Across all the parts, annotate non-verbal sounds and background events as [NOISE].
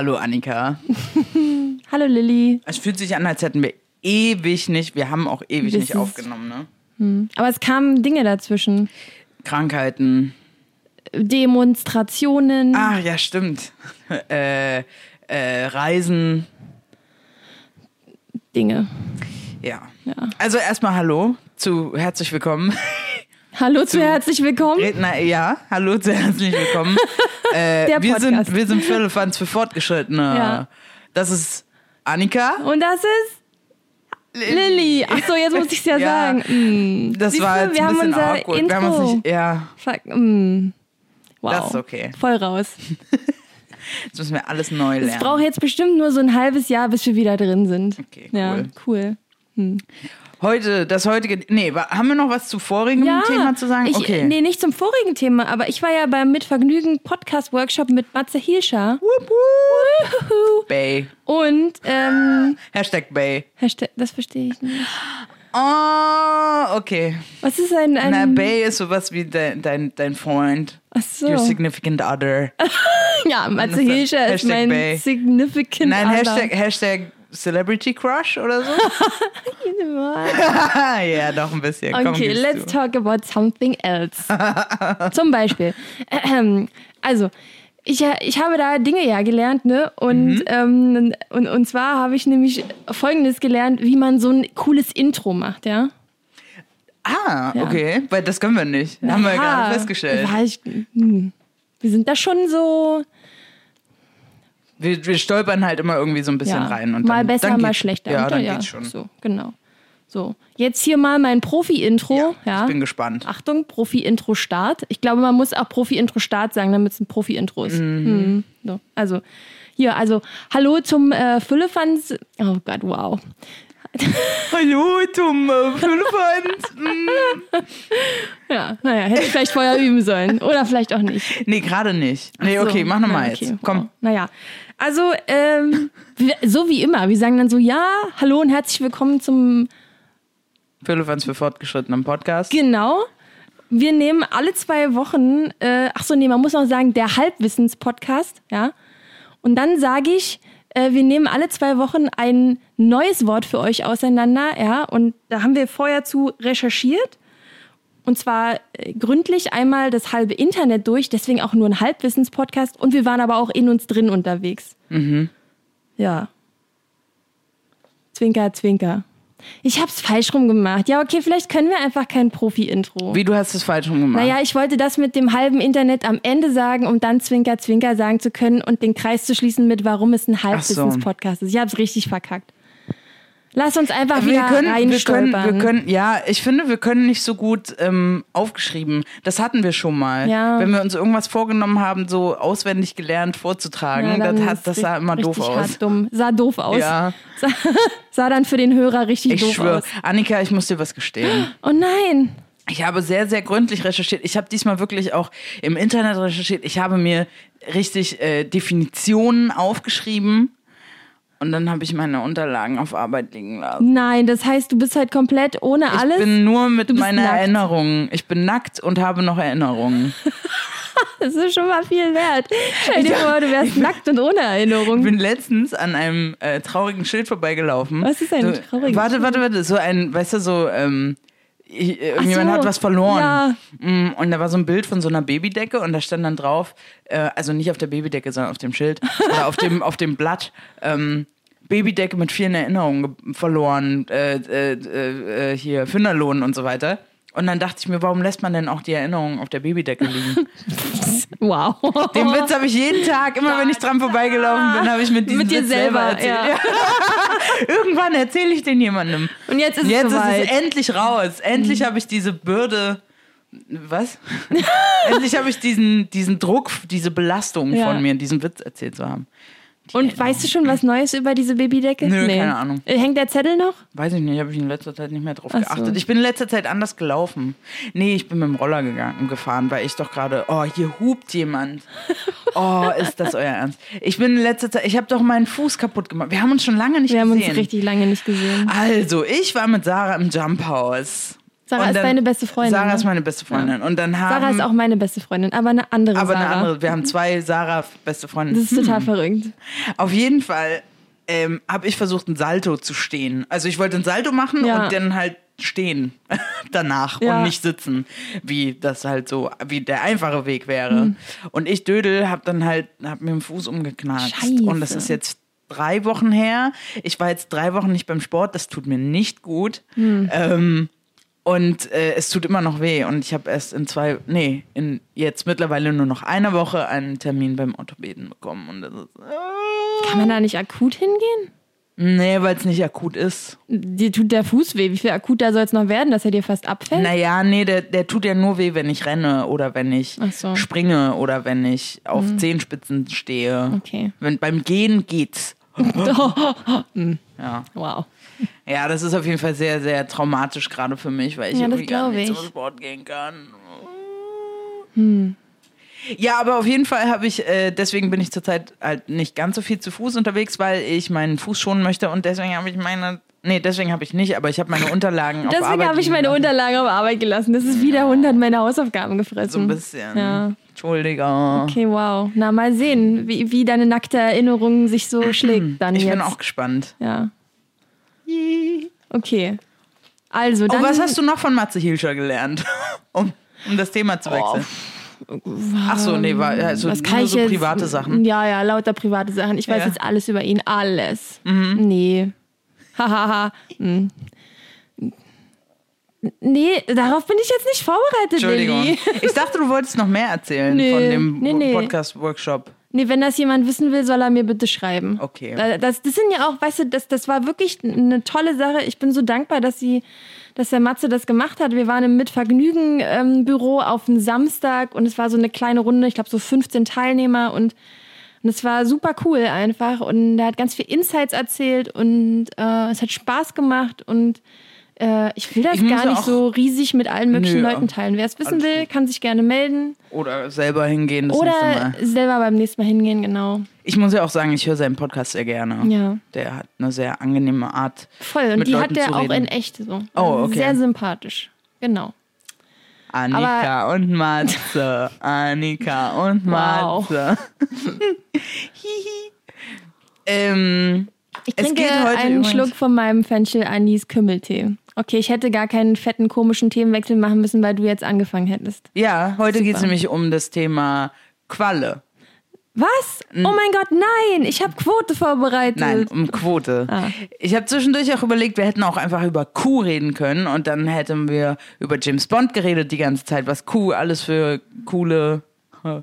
Hallo Annika. [LAUGHS] Hallo Lilly. Es fühlt sich an, als hätten wir ewig nicht, wir haben auch ewig Das nicht aufgenommen, ne? Aber es kamen Dinge dazwischen. Krankheiten. Demonstrationen. Ah, ja, stimmt. [LAUGHS] äh, äh, Reisen. Dinge. Ja. Ja. Also erstmal Hallo zu herzlich willkommen. Hallo zu herzlich willkommen. Redner, ja, hallo zu herzlich willkommen. [LAUGHS] äh, Der wir Podcast. sind wir sind Firlefanz für Fortgeschrittene. Ja. Das ist Annika. Und das ist Lilly. Ach so, jetzt muss ich es ja, [LAUGHS] Ja. sagen. Mm. Das Siehst war jetzt wir ein haben bisschen unser awkward. Intro. Wir haben uns nicht, ja, Fuck, mm. Wow. Das ist okay. Voll raus. [LAUGHS] jetzt müssen wir alles neu Es lernen. braucht jetzt bestimmt nur so ein halbes Jahr, bis wir wieder drin sind. Okay, Ja, cool. cool. Heute, das heutige, nee, haben wir noch was zu vorigem Ja, Thema zu sagen? Ich, okay. Nee, nicht zum vorigen Thema, aber ich war ja beim Mitvergnügen Podcast-Workshop mit Matze Hilscher. Wup, wup. Wuhu. Bay. Und, ähm, Hashtag Bay. Hashtag, das verstehe ich nicht. Oh, okay. Was ist ein, ein Na, Bay ist sowas wie dein, dein, dein Freund. Ach so. Your significant other. [LAUGHS] Ja, Matze ist Hilscher ist mein Bay. significant Nein, other. Hashtag, Hashtag Celebrity Crush oder so? [LAUGHS] [LAUGHS] ja, doch ein bisschen. Komm, Okay, gib's let's zu. talk about something else. [LAUGHS] Zum Beispiel. [CLEARS THROAT] Also, ich, ich habe da Dinge ja gelernt, ne? Und, Mhm. ähm, und, und zwar habe ich nämlich Folgendes gelernt, wie man so ein cooles Intro macht, ja? Ah, Ja. okay. Weil das können wir nicht. Haben wir ja gerade festgestellt. Ich, hm. Wir sind da schon so Wir, wir stolpern halt immer irgendwie so ein bisschen ja, rein. Und mal dann, besser, dann mal geht's- schlechter. Ja, dann ja, geht's schon. So, genau. So, jetzt hier mal mein Profi-Intro. Ja, Ich bin gespannt. Achtung, Profi-Intro-Start. Ich glaube, man muss auch Profi-Intro-Start sagen, damit es ein Profi-Intro ist. Mhm. So, also, hier, also, hallo zum äh, Füllefans. Oh Gott, wow. [LAUGHS] Hallo zum Fünfhand. Ja, naja, hätte ich vielleicht vorher üben sollen. Oder vielleicht auch nicht. Nee, gerade nicht. Nee, so. okay, mach nochmal jetzt. okay, Komm. Wow. Naja, also, ähm, so wie immer. Wir sagen dann so, ja, hallo und herzlich willkommen zum Fünfhand für fortgeschrittenen Podcast. Genau. Wir nehmen alle zwei Wochen, äh, ach so, nee, man muss noch sagen, der Halbwissens-Podcast, ja. Und dann sage ich, äh, wir nehmen alle zwei Wochen ein neues Wort für euch auseinander, ja. Und da haben wir vorher zu recherchiert. Und zwar äh, gründlich einmal das halbe Internet durch, deswegen auch nur ein Halbwissens-Podcast. Und wir waren aber auch in uns drin unterwegs. Ja. Zwinker, zwinker. Ich hab's falsch rum gemacht. Ja, okay, vielleicht können wir einfach kein Profi-Intro. Wie du hast es falsch rum gemacht. Naja, ich wollte das mit dem halben Internet am Ende sagen, um dann Zwinker, Zwinker sagen zu können und den Kreis zu schließen mit, warum es ein Halbwissens-Podcast ist. Ich hab's richtig verkackt. Lass uns einfach wir wieder können, wir können, reinstolpern. wir können, ja, ich finde, wir können nicht so gut ähm, aufgeschrieben. Das hatten wir schon mal. Ja. Wenn wir uns irgendwas vorgenommen haben, so auswendig gelernt vorzutragen, Ja, dann das, hat, das sah immer doof aus. Dumm. Sah doof aus. Ja. [LAUGHS] Sah, sah dann für den Hörer richtig Ich doof schwöre, aus. Annika, ich muss dir was gestehen. [GASPS] Oh nein. Ich habe sehr, sehr gründlich recherchiert. Ich habe diesmal wirklich auch im Internet recherchiert. Ich habe mir richtig äh, Definitionen aufgeschrieben und dann habe ich meine Unterlagen auf Arbeit liegen lassen. Nein, das heißt, du bist halt komplett ohne alles. Ich bin nur mit meiner nackt. Erinnerungen. Ich bin nackt und habe noch Erinnerungen. [LAUGHS] das ist schon mal viel wert. Stell dir vor, du wärst nackt und ohne Erinnerung. Ich bin letztens an einem äh, traurigen Schild vorbeigelaufen. Was ist ein so, trauriges Warte, warte, warte. So ein, weißt du, so, ähm, ich- äh, irgendjemand so. hat was verloren. Ja. Mm, Und da war so ein Bild von so einer Babydecke und da stand dann drauf, äh, also nicht auf der Babydecke, sondern auf dem Schild [LAUGHS] oder auf dem, auf dem Blatt, ähm, Babydecke mit vielen Erinnerungen ge- verloren, äh, äh, äh, äh, hier, Finderlohn und so weiter. Und dann dachte ich mir, warum lässt man denn auch die Erinnerungen auf der Babydecke liegen? [LAUGHS] Wow. Den Witz habe ich jeden Tag, immer wenn ich dran vorbeigelaufen bin, habe ich mit diesem Mit dir Witz selber, erzählt. ja. [LAUGHS] Irgendwann erzähle ich den jemandem. Und jetzt ist Jetzt es ist soweit. es endlich raus. Endlich habe ich diese Bürde. Was? [LAUGHS] endlich habe ich diesen, diesen Druck, diese Belastung Ja. von mir, diesen Witz erzählt zu haben. Und weißt du schon was Neues über diese Babydecke? Nö, keine Ahnung. Äh, Hängt der Zettel noch? Weiß ich nicht, habe ich in letzter Zeit nicht mehr drauf Ach so. geachtet. Ich bin in letzter Zeit anders gelaufen. Nee, ich bin mit dem Roller gegangen, gefahren, weil ich doch gerade, oh, hier hupt jemand. [LAUGHS] Oh, ist das euer Ernst? Ich bin in letzter Zeit, ich habe doch meinen Fuß kaputt gemacht. Wir haben uns schon lange nicht Wir haben gesehen. uns richtig lange nicht gesehen. Also, ich war mit Sarah im Jump House. Sarah Und ist dann- deine beste Freundin. Sarah ne? ist meine beste Freundin. Und dann haben, Sarah ist auch meine beste Freundin, aber eine andere aber Sarah. eine andere. Wir haben zwei Sarah beste Freundinnen. Das ist total verrückt. Auf jeden Fall ähm, habe ich versucht, ein Salto zu stehen. Also ich wollte ein Salto machen Ja. und dann halt stehen [LAUGHS] danach Ja. und nicht sitzen, wie das halt so, wie der einfache Weg wäre. Hm. Und ich Dödel habe dann halt, hab mir den Fuß. Scheiße. Und das ist jetzt drei Wochen her. Ich war jetzt drei Wochen nicht beim Sport, das tut mir nicht gut. Hm. Ähm, und äh, es tut immer noch weh. Und ich habe erst in zwei, nee, in jetzt mittlerweile nur noch einer Woche einen Termin beim Orthopäden bekommen. Und das ist, äh, Kann man da nicht akut hingehen? Nee, weil es nicht akut ist. Dir tut der Fuß weh. Wie viel akuter soll es noch werden, dass er dir fast abfällt? Naja, nee, der, der tut ja nur weh, wenn ich renne oder wenn ich so. Mhm. springe oder wenn ich auf Zehenspitzen stehe. Okay. Wenn, beim Gehen geht's. [LAUGHS] ja. Wow. [LAUGHS] ja, das ist auf jeden Fall sehr, sehr traumatisch gerade für mich, weil ich Ja, irgendwie gar nicht ich. zum Sport gehen kann. Ja, aber auf jeden Fall habe ich, äh, deswegen bin ich zurzeit halt nicht ganz so viel zu Fuß unterwegs, weil ich meinen Fuß schonen möchte und deswegen habe ich meine, nee, deswegen habe ich nicht, aber ich habe meine Unterlagen auf Deswegen Arbeit habe ich meine lassen. Unterlagen auf Arbeit gelassen. Das ist wie der Hund hat meine Hausaufgaben gefressen. So ein bisschen. Ja. Entschuldigung. Okay, wow. Na, mal sehen, wie, wie deine nackte Erinnerung sich so [CLEARS THROAT] schlägt dann Ich jetzt. bin auch gespannt. Ja. Okay. Also, dann. oh, was hast du noch von Matze Hilscher gelernt? [LAUGHS] um, um das Thema zu wechseln. Ach so, nee, war also was kann nur ich so jetzt, private Sachen. Ja, ja, lauter private Sachen. Ich weiß Ja. Mhm. jetzt alles über ihn. Alles. Nee. Hahaha. Hm. nee, darauf bin ich jetzt nicht vorbereitet, Entschuldigung. Lilly. Ich dachte, du wolltest noch mehr erzählen [LAUGHS] Nee, von dem nee, nee. Podcast-Workshop. Nee, wenn das jemand wissen will, soll er mir bitte schreiben. Okay. Da- Das, das sind ja auch, weißt du, das, das war wirklich eine tolle Sache. Ich bin so dankbar, dass sie, dass der Matze das gemacht hat. Wir waren im Mitvergnügen-Büro auf einen Samstag und es war so eine kleine Runde, ich glaube so 15 Teilnehmer und, und es war super cool einfach. Und er hat ganz viel Insights erzählt und äh, es hat Spaß gemacht und äh, ich will das Ich gar nicht so riesig mit allen möglichen Nö, Leuten teilen. Wer es wissen will, kann sich gerne melden. Oder selber hingehen das nächste Oder Mal. selber beim nächsten Mal hingehen, genau. Ich muss ja auch sagen, ich höre seinen Podcast sehr gerne. Ja. Der hat eine sehr angenehme Art. Voll. Und die Leuten hat der auch in echt so. Oh, okay. Sehr sympathisch. Genau. Annika und Matze. [LAUGHS] Annika und. Matze. [LAUGHS] Hihi. ähm, Ich trinke einen Schluck von meinem Fenchel Anis Kümmeltee. Okay, ich hätte gar keinen fetten komischen Themenwechsel machen müssen, weil du jetzt angefangen hättest. ja, heute geht es nämlich um das Thema Qualle. Was? Oh mein Gott, nein! Ich habe Quote vorbereitet. Nein, um Quote. Ah. Ich habe zwischendurch auch überlegt, wir hätten auch einfach über Q reden können und dann hätten wir über James Bond geredet die ganze Zeit, was Q alles für coole äh,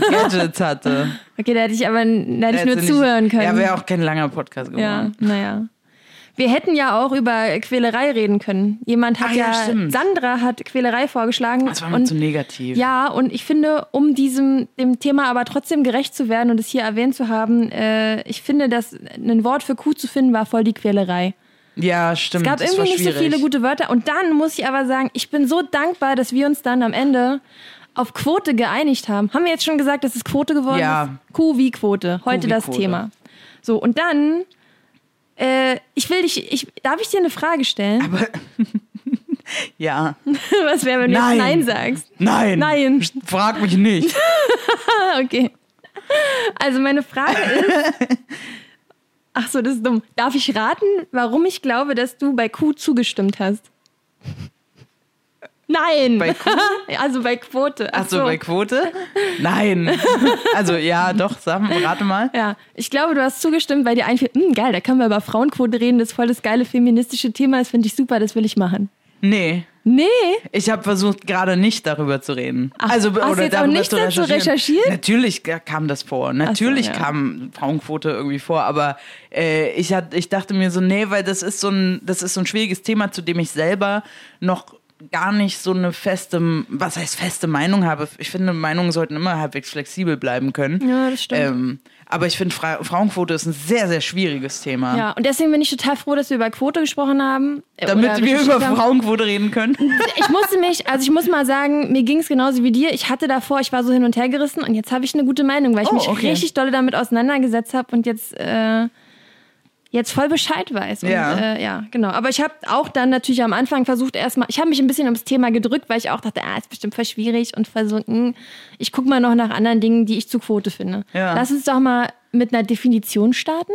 Gadgets hatte. [LAUGHS] Okay, da hätte ich aber da hätte ich nur Hätte zuhören nicht, können. Ja, wäre auch kein langer Podcast Ja, geworden. naja. Wir hätten ja auch über Quälerei reden können. Jemand hat Ah, ja, ja. Sandra hat Quälerei vorgeschlagen. Das war mir und zu negativ. Ja, und ich finde, um diesem dem Thema aber trotzdem gerecht zu werden und es hier erwähnt zu haben, äh, ich finde, dass ein Wort für Kuh zu finden war voll die Quälerei. Ja, stimmt. Es gab das irgendwie nicht so viele gute Wörter. Und dann muss ich aber sagen, ich bin so dankbar, dass wir uns dann am Ende auf Quote geeinigt haben. Haben wir jetzt schon gesagt, dass es Quote geworden Ja. ist? Kuh wie Quote. Heute wie das Quote. Thema. So, und dann, äh, ich will dich, ich, darf ich dir eine Frage stellen? Aber [LAUGHS] ja. Was wäre, wenn du Nein. Nein sagst? Nein. Nein. Frag mich nicht. [LAUGHS] Okay. Also meine Frage ist. [LAUGHS] Ach so, das ist dumm. Darf ich raten, warum ich glaube, dass du bei Q zugestimmt hast? Nein. Bei? [LAUGHS] Also bei Quote. Ach so, bei Quote? Nein. [LAUGHS] Also ja, doch, sag mal, rate mal. Ja, ich glaube, du hast zugestimmt, weil dir einfiel, "Hm, geil, da können wir über Frauenquote reden, das ist voll das geile feministische Thema, das finde ich super, das will ich machen. Nee. Nee, Ich habe versucht, gerade nicht darüber zu reden. Ach, also, hast du jetzt auch darüber nicht dazu recherchiert? Natürlich kam das vor. Natürlich ja. kam Frauenquote irgendwie vor, aber äh, ich, hat, ich dachte mir so, nee, weil das ist so ein, das ist so ein schwieriges Thema, zu dem ich selber noch gar nicht so eine feste, was heißt feste Meinung habe. Ich finde, Meinungen sollten immer halbwegs flexibel bleiben können. Ja, das stimmt. Ähm, aber ich finde, Fra Frauenquote ist ein sehr, sehr schwieriges Thema. ja, und deswegen bin ich total froh, dass wir über Quote gesprochen haben. äh, Damit wir über haben. Frauenquote reden können. [LAUGHS] ich musste mich, also ich muss mal sagen, mir ging es genauso wie dir. Ich hatte davor, ich war so hin und her gerissen und jetzt habe ich eine gute Meinung, weil ich Oh, mich okay. richtig dolle damit auseinandergesetzt habe und jetzt, äh, jetzt voll Bescheid weiß. Und, Ja. Äh, ja, genau. Aber ich habe auch dann natürlich am Anfang versucht erstmal, ich habe mich ein bisschen ums Thema gedrückt, weil ich auch dachte, ah, ist bestimmt voll schwierig und versucht, hm, ich gucke mal noch nach anderen Dingen, die ich zu Quote finde. Ja. Lass uns doch mal mit einer Definition starten.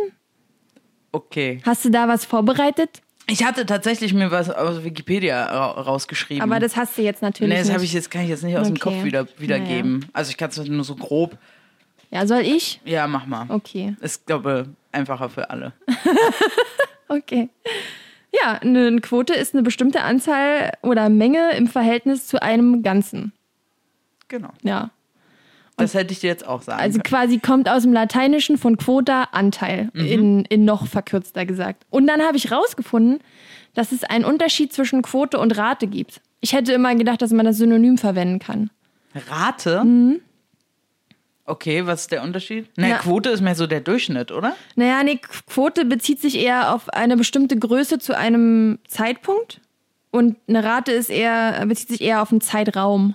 Okay. Hast du da was vorbereitet? Ich hatte tatsächlich mir was aus Wikipedia ra rausgeschrieben. Aber das hast du jetzt natürlich nee, das habe ich jetzt, kann ich jetzt nicht aus dem Okay. Kopf wieder, wiedergeben. Also ich kann es nur so grob. ja, soll ich? Ja, mach mal. Okay. Ist, glaube einfacher für alle. [LAUGHS] Okay. Ja, eine Quote ist eine bestimmte Anzahl oder Menge im Verhältnis zu einem Ganzen. Genau. Ja. Das hätte ich dir jetzt auch sagen Also können. quasi kommt aus dem Lateinischen von quota Anteil, in, in noch verkürzter gesagt. Und dann habe ich rausgefunden, dass es einen Unterschied zwischen Quote und Rate gibt. Ich hätte immer gedacht, dass man das synonym verwenden kann. Rate? Okay, was ist der Unterschied? Mhm. Ja. Quote ist mehr so der Durchschnitt, oder? Naja, nee, Quote bezieht sich eher auf eine bestimmte Größe zu einem Zeitpunkt. Und eine Rate ist eher, bezieht sich eher auf einen Zeitraum.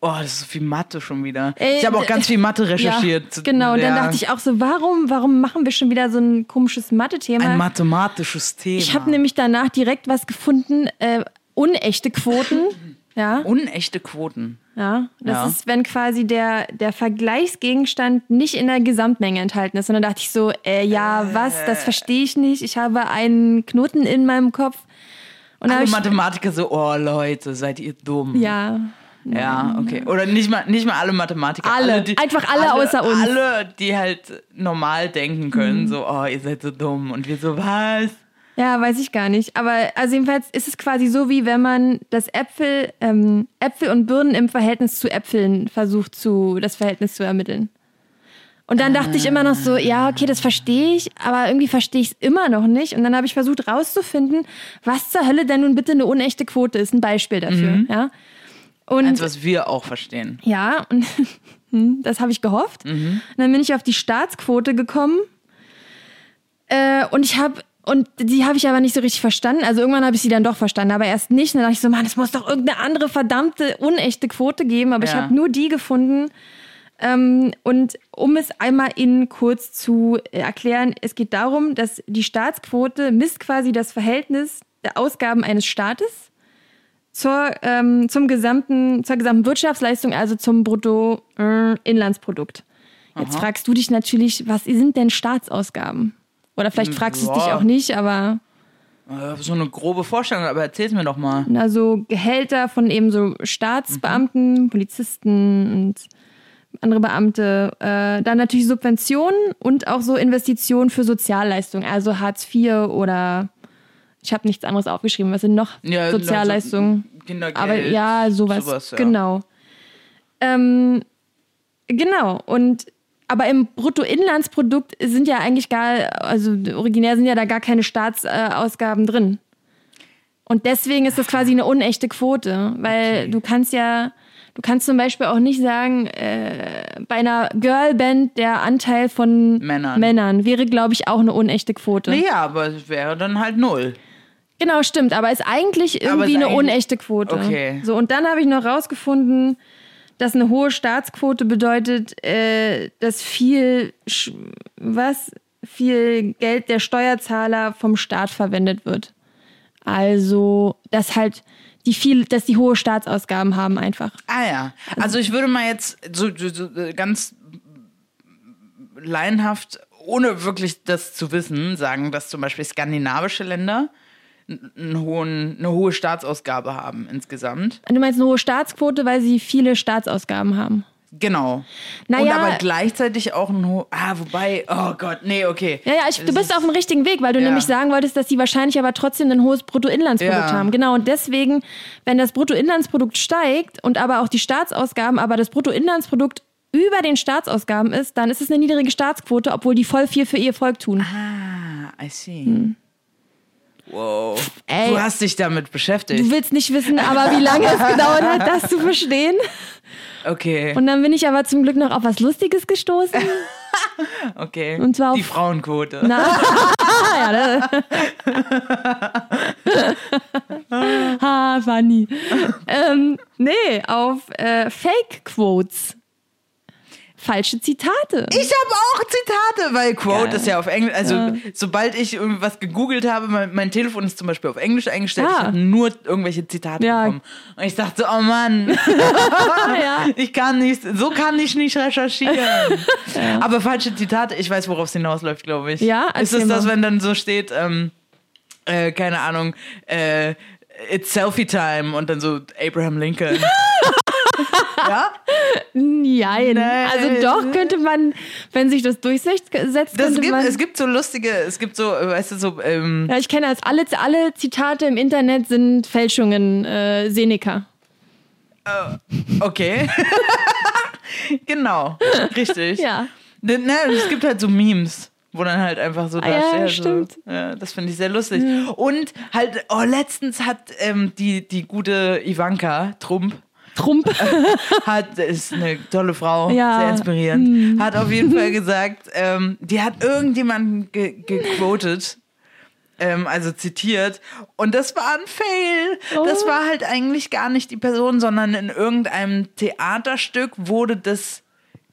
Oh, das ist so viel Mathe schon wieder. Ey, ich habe auch ganz viel Mathe [LAUGHS] recherchiert. Ja, genau, und dann Ja. dachte ich auch so, warum, warum machen wir schon wieder so ein komisches Mathe-Thema? Ein mathematisches Thema. Ich habe nämlich danach direkt was gefunden, äh, unechte Quoten. [LAUGHS] Ja, Unechte Quoten. Ja. Das Ja. ist, wenn quasi der, der Vergleichsgegenstand nicht in der Gesamtmenge enthalten ist. Und dann dachte ich so, äh, ja, was, das verstehe ich nicht. Ich habe einen Knoten in meinem Kopf. Und Alle Mathematiker so, oh Leute, seid ihr dumm. ja, Ja, okay. Oder nicht mal, nicht mal alle Mathematiker. Alle. Einfach alle außer uns. Mhm. Alle, die halt normal denken können, so, oh, ihr seid so dumm. Und wir so, was? Ja, weiß ich gar nicht. Aber also jedenfalls ist es quasi so, wie wenn man das Äpfel, ähm, Äpfel und Birnen im Verhältnis zu Äpfeln versucht, zu, das Verhältnis zu ermitteln. Und dann dachte ich immer noch so, ja, okay, das verstehe ich, aber irgendwie verstehe ich es immer noch nicht. Und dann habe ich versucht rauszufinden, was zur Hölle denn nun bitte eine unechte Quote ist. Ein Beispiel dafür, ja. Und Eins, was wir auch verstehen. ja, und [LAUGHS] hm, das habe ich gehofft. Und dann bin ich auf die Staatsquote gekommen. Äh, und ich habe, und die habe ich aber nicht so richtig verstanden. Also irgendwann habe ich sie dann doch verstanden, aber erst nicht. Und dann dachte ich so, Mann, es muss doch irgendeine andere verdammte, unechte Quote geben. Aber ich Ja. habe nur die gefunden. Ähm, und um es einmal in kurz zu erklären, es geht darum, dass die Staatsquote misst quasi das Verhältnis der Ausgaben eines Staates zur, ähm, zum gesamten, zur gesamten Wirtschaftsleistung, also zum Bruttoinlandsprodukt. Jetzt fragst du dich natürlich, was sind denn Staatsausgaben? Oder vielleicht fragst du es dich auch nicht, aber So eine grobe Vorstellung, aber erzähl's mir doch mal. also Gehälter von eben so Staatsbeamten, Polizisten und andere Beamte, äh, dann natürlich Subventionen und auch so Investitionen für Sozialleistungen, also Hartz IV oder ich habe nichts anderes aufgeschrieben, was sind noch Ja, Sozialleistungen? also Kindergeld. Aber ja, sowas. sowas, ja. Genau. Ähm, genau. Und aber im Bruttoinlandsprodukt sind ja eigentlich gar, also originär sind ja da gar keine Staatsausgaben drin. Und deswegen ist das quasi eine unechte Quote, weil Okay. du kannst ja, du kannst zum Beispiel auch nicht sagen, äh, bei einer Girlband der Anteil von Männern. Männern wäre, glaube ich, auch eine unechte Quote. Nee, ja, aber es wäre dann halt null. Genau, stimmt, aber ist eigentlich irgendwie ist eine eigentlich- unechte Quote. Okay. So, und dann habe ich noch rausgefunden, dass eine hohe Staatsquote bedeutet, äh, dass viel, was, viel Geld der Steuerzahler vom Staat verwendet wird. Also, dass halt die viel, dass die hohe Staatsausgaben haben einfach. Ah ja. Also ich würde mal jetzt so, so, äh, ganz laienhaft, ohne wirklich das zu wissen, sagen, dass zum Beispiel skandinavische Länder einen hohen, eine hohe Staatsausgabe haben insgesamt. Du meinst eine hohe Staatsquote, weil sie viele Staatsausgaben haben. Genau. Naja- Und aber gleichzeitig auch ein hohes. Ah, wobei, oh Gott, nee, okay. Ja, ja, ich, du bist auf dem richtigen Weg, weil du Ja. nämlich sagen wolltest, dass sie wahrscheinlich aber trotzdem ein hohes Bruttoinlandsprodukt Ja. haben. Genau, und deswegen, wenn das Bruttoinlandsprodukt steigt und aber auch die Staatsausgaben, aber das Bruttoinlandsprodukt über den Staatsausgaben ist, dann ist es eine niedrige Staatsquote, obwohl die voll viel für ihr Volk tun. Ah, I see. Wow. Ey. du hast dich damit beschäftigt. Du willst nicht wissen, aber wie lange es gedauert hat, das zu verstehen. Okay. Und dann bin ich aber zum Glück noch auf was Lustiges gestoßen. [LAUGHS] okay. und zwar auf- Die Frauenquote. Na, [LAUGHS] ja, ne? [LAUGHS] ha, funny. ähm, nee, auf äh, Fake Quotes. Falsche Zitate. Ich habe auch Zitate, weil Quote Geil. ist ja auf Englisch. Also, Ja. sobald ich irgendwas gegoogelt habe, mein, mein Telefon ist zum Beispiel auf Englisch eingestellt. Ich Ah. habe nur irgendwelche Zitate Ja. bekommen. Und ich dachte, oh Mann, [LAUGHS] ja. [LAUGHS] ich kann nicht, so kann ich nicht recherchieren. [LAUGHS] Aber falsche Zitate, ich weiß, worauf es hinausläuft, glaube ich. Ja, Ist es das, wenn dann so steht, ähm, äh, keine Ahnung, äh, it's Selfie Time und dann so Abraham Lincoln. [LAUGHS] ja? Nein. Nein. Also doch könnte man, wenn sich das durchsetzt, Das könnte gibt, man. es gibt so lustige, es gibt so, weißt du, so, ähm, ja, ich kenne das. Alle, alle Zitate im Internet sind Fälschungen. Äh, Seneca. okay. [LAUGHS] genau, richtig. Ja. Ne, ne, es gibt halt so Memes, wo dann halt einfach so Ah, da ja, steht. stimmt. So, ja, das finde ich sehr lustig. Und halt, oh, letztens hat ähm, die, die gute Ivanka Trump, Trump. [LAUGHS] hat, ist eine tolle Frau, Ja. sehr inspirierend, hat auf jeden Fall gesagt, ähm, die hat irgendjemanden ge gequotet, ähm, also zitiert, und das war ein Fail. Das Oh. war halt eigentlich gar nicht die Person, sondern in irgendeinem Theaterstück wurde das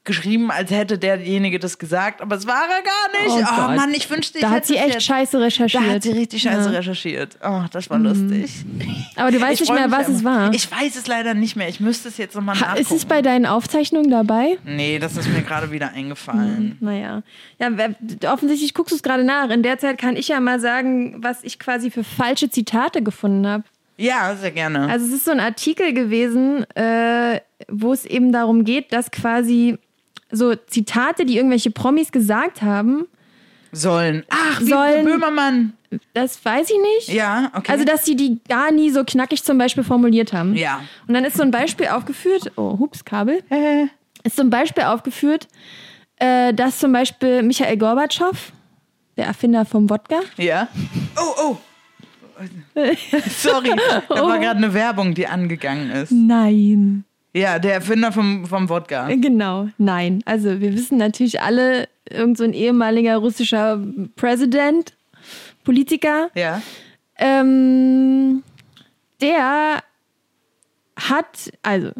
geschrieben, als hätte derjenige das gesagt, aber es war er gar nicht. Oh Oh. Mann, ich wünschte, ich Da hat sie echt jetzt. scheiße recherchiert. Da hat sie richtig scheiße Ja. Mhm. recherchiert. Oh, das war lustig. Aber du weißt Ich nicht mehr, was es war. Ich weiß es leider nicht mehr. Ich müsste es jetzt nochmal nachgucken. ist es bei deinen Aufzeichnungen dabei? Nee, das ist mir gerade wieder eingefallen. Naja. Ja, offensichtlich guckst du es gerade nach. In der Zeit kann ich ja mal sagen, was ich quasi für falsche Zitate gefunden habe. Ja, sehr gerne. Also es ist so ein Artikel gewesen, äh, wo es eben darum geht, dass quasi so Zitate, die irgendwelche Promis gesagt haben, Sollen. Ach, wie Sollen- Böhmermann. das weiß ich nicht. Ja, okay. Also, dass sie die gar nie so knackig zum Beispiel formuliert haben. Ja. Und dann ist so ein Beispiel aufgeführt, oh, hups, Kabel, Äh, ist so ein Beispiel aufgeführt, äh, dass zum Beispiel Michael Gorbatschow, der Erfinder vom Wodka, ja. Oh, oh. [LAUGHS] Sorry, da Oh. war gerade eine Werbung, die angegangen ist. nein, Ja, der Erfinder vom, vom Wodka. genau, nein. Also wir wissen natürlich alle, irgend so ein ehemaliger russischer Präsident, Politiker, Ja. ähm, der hat, also,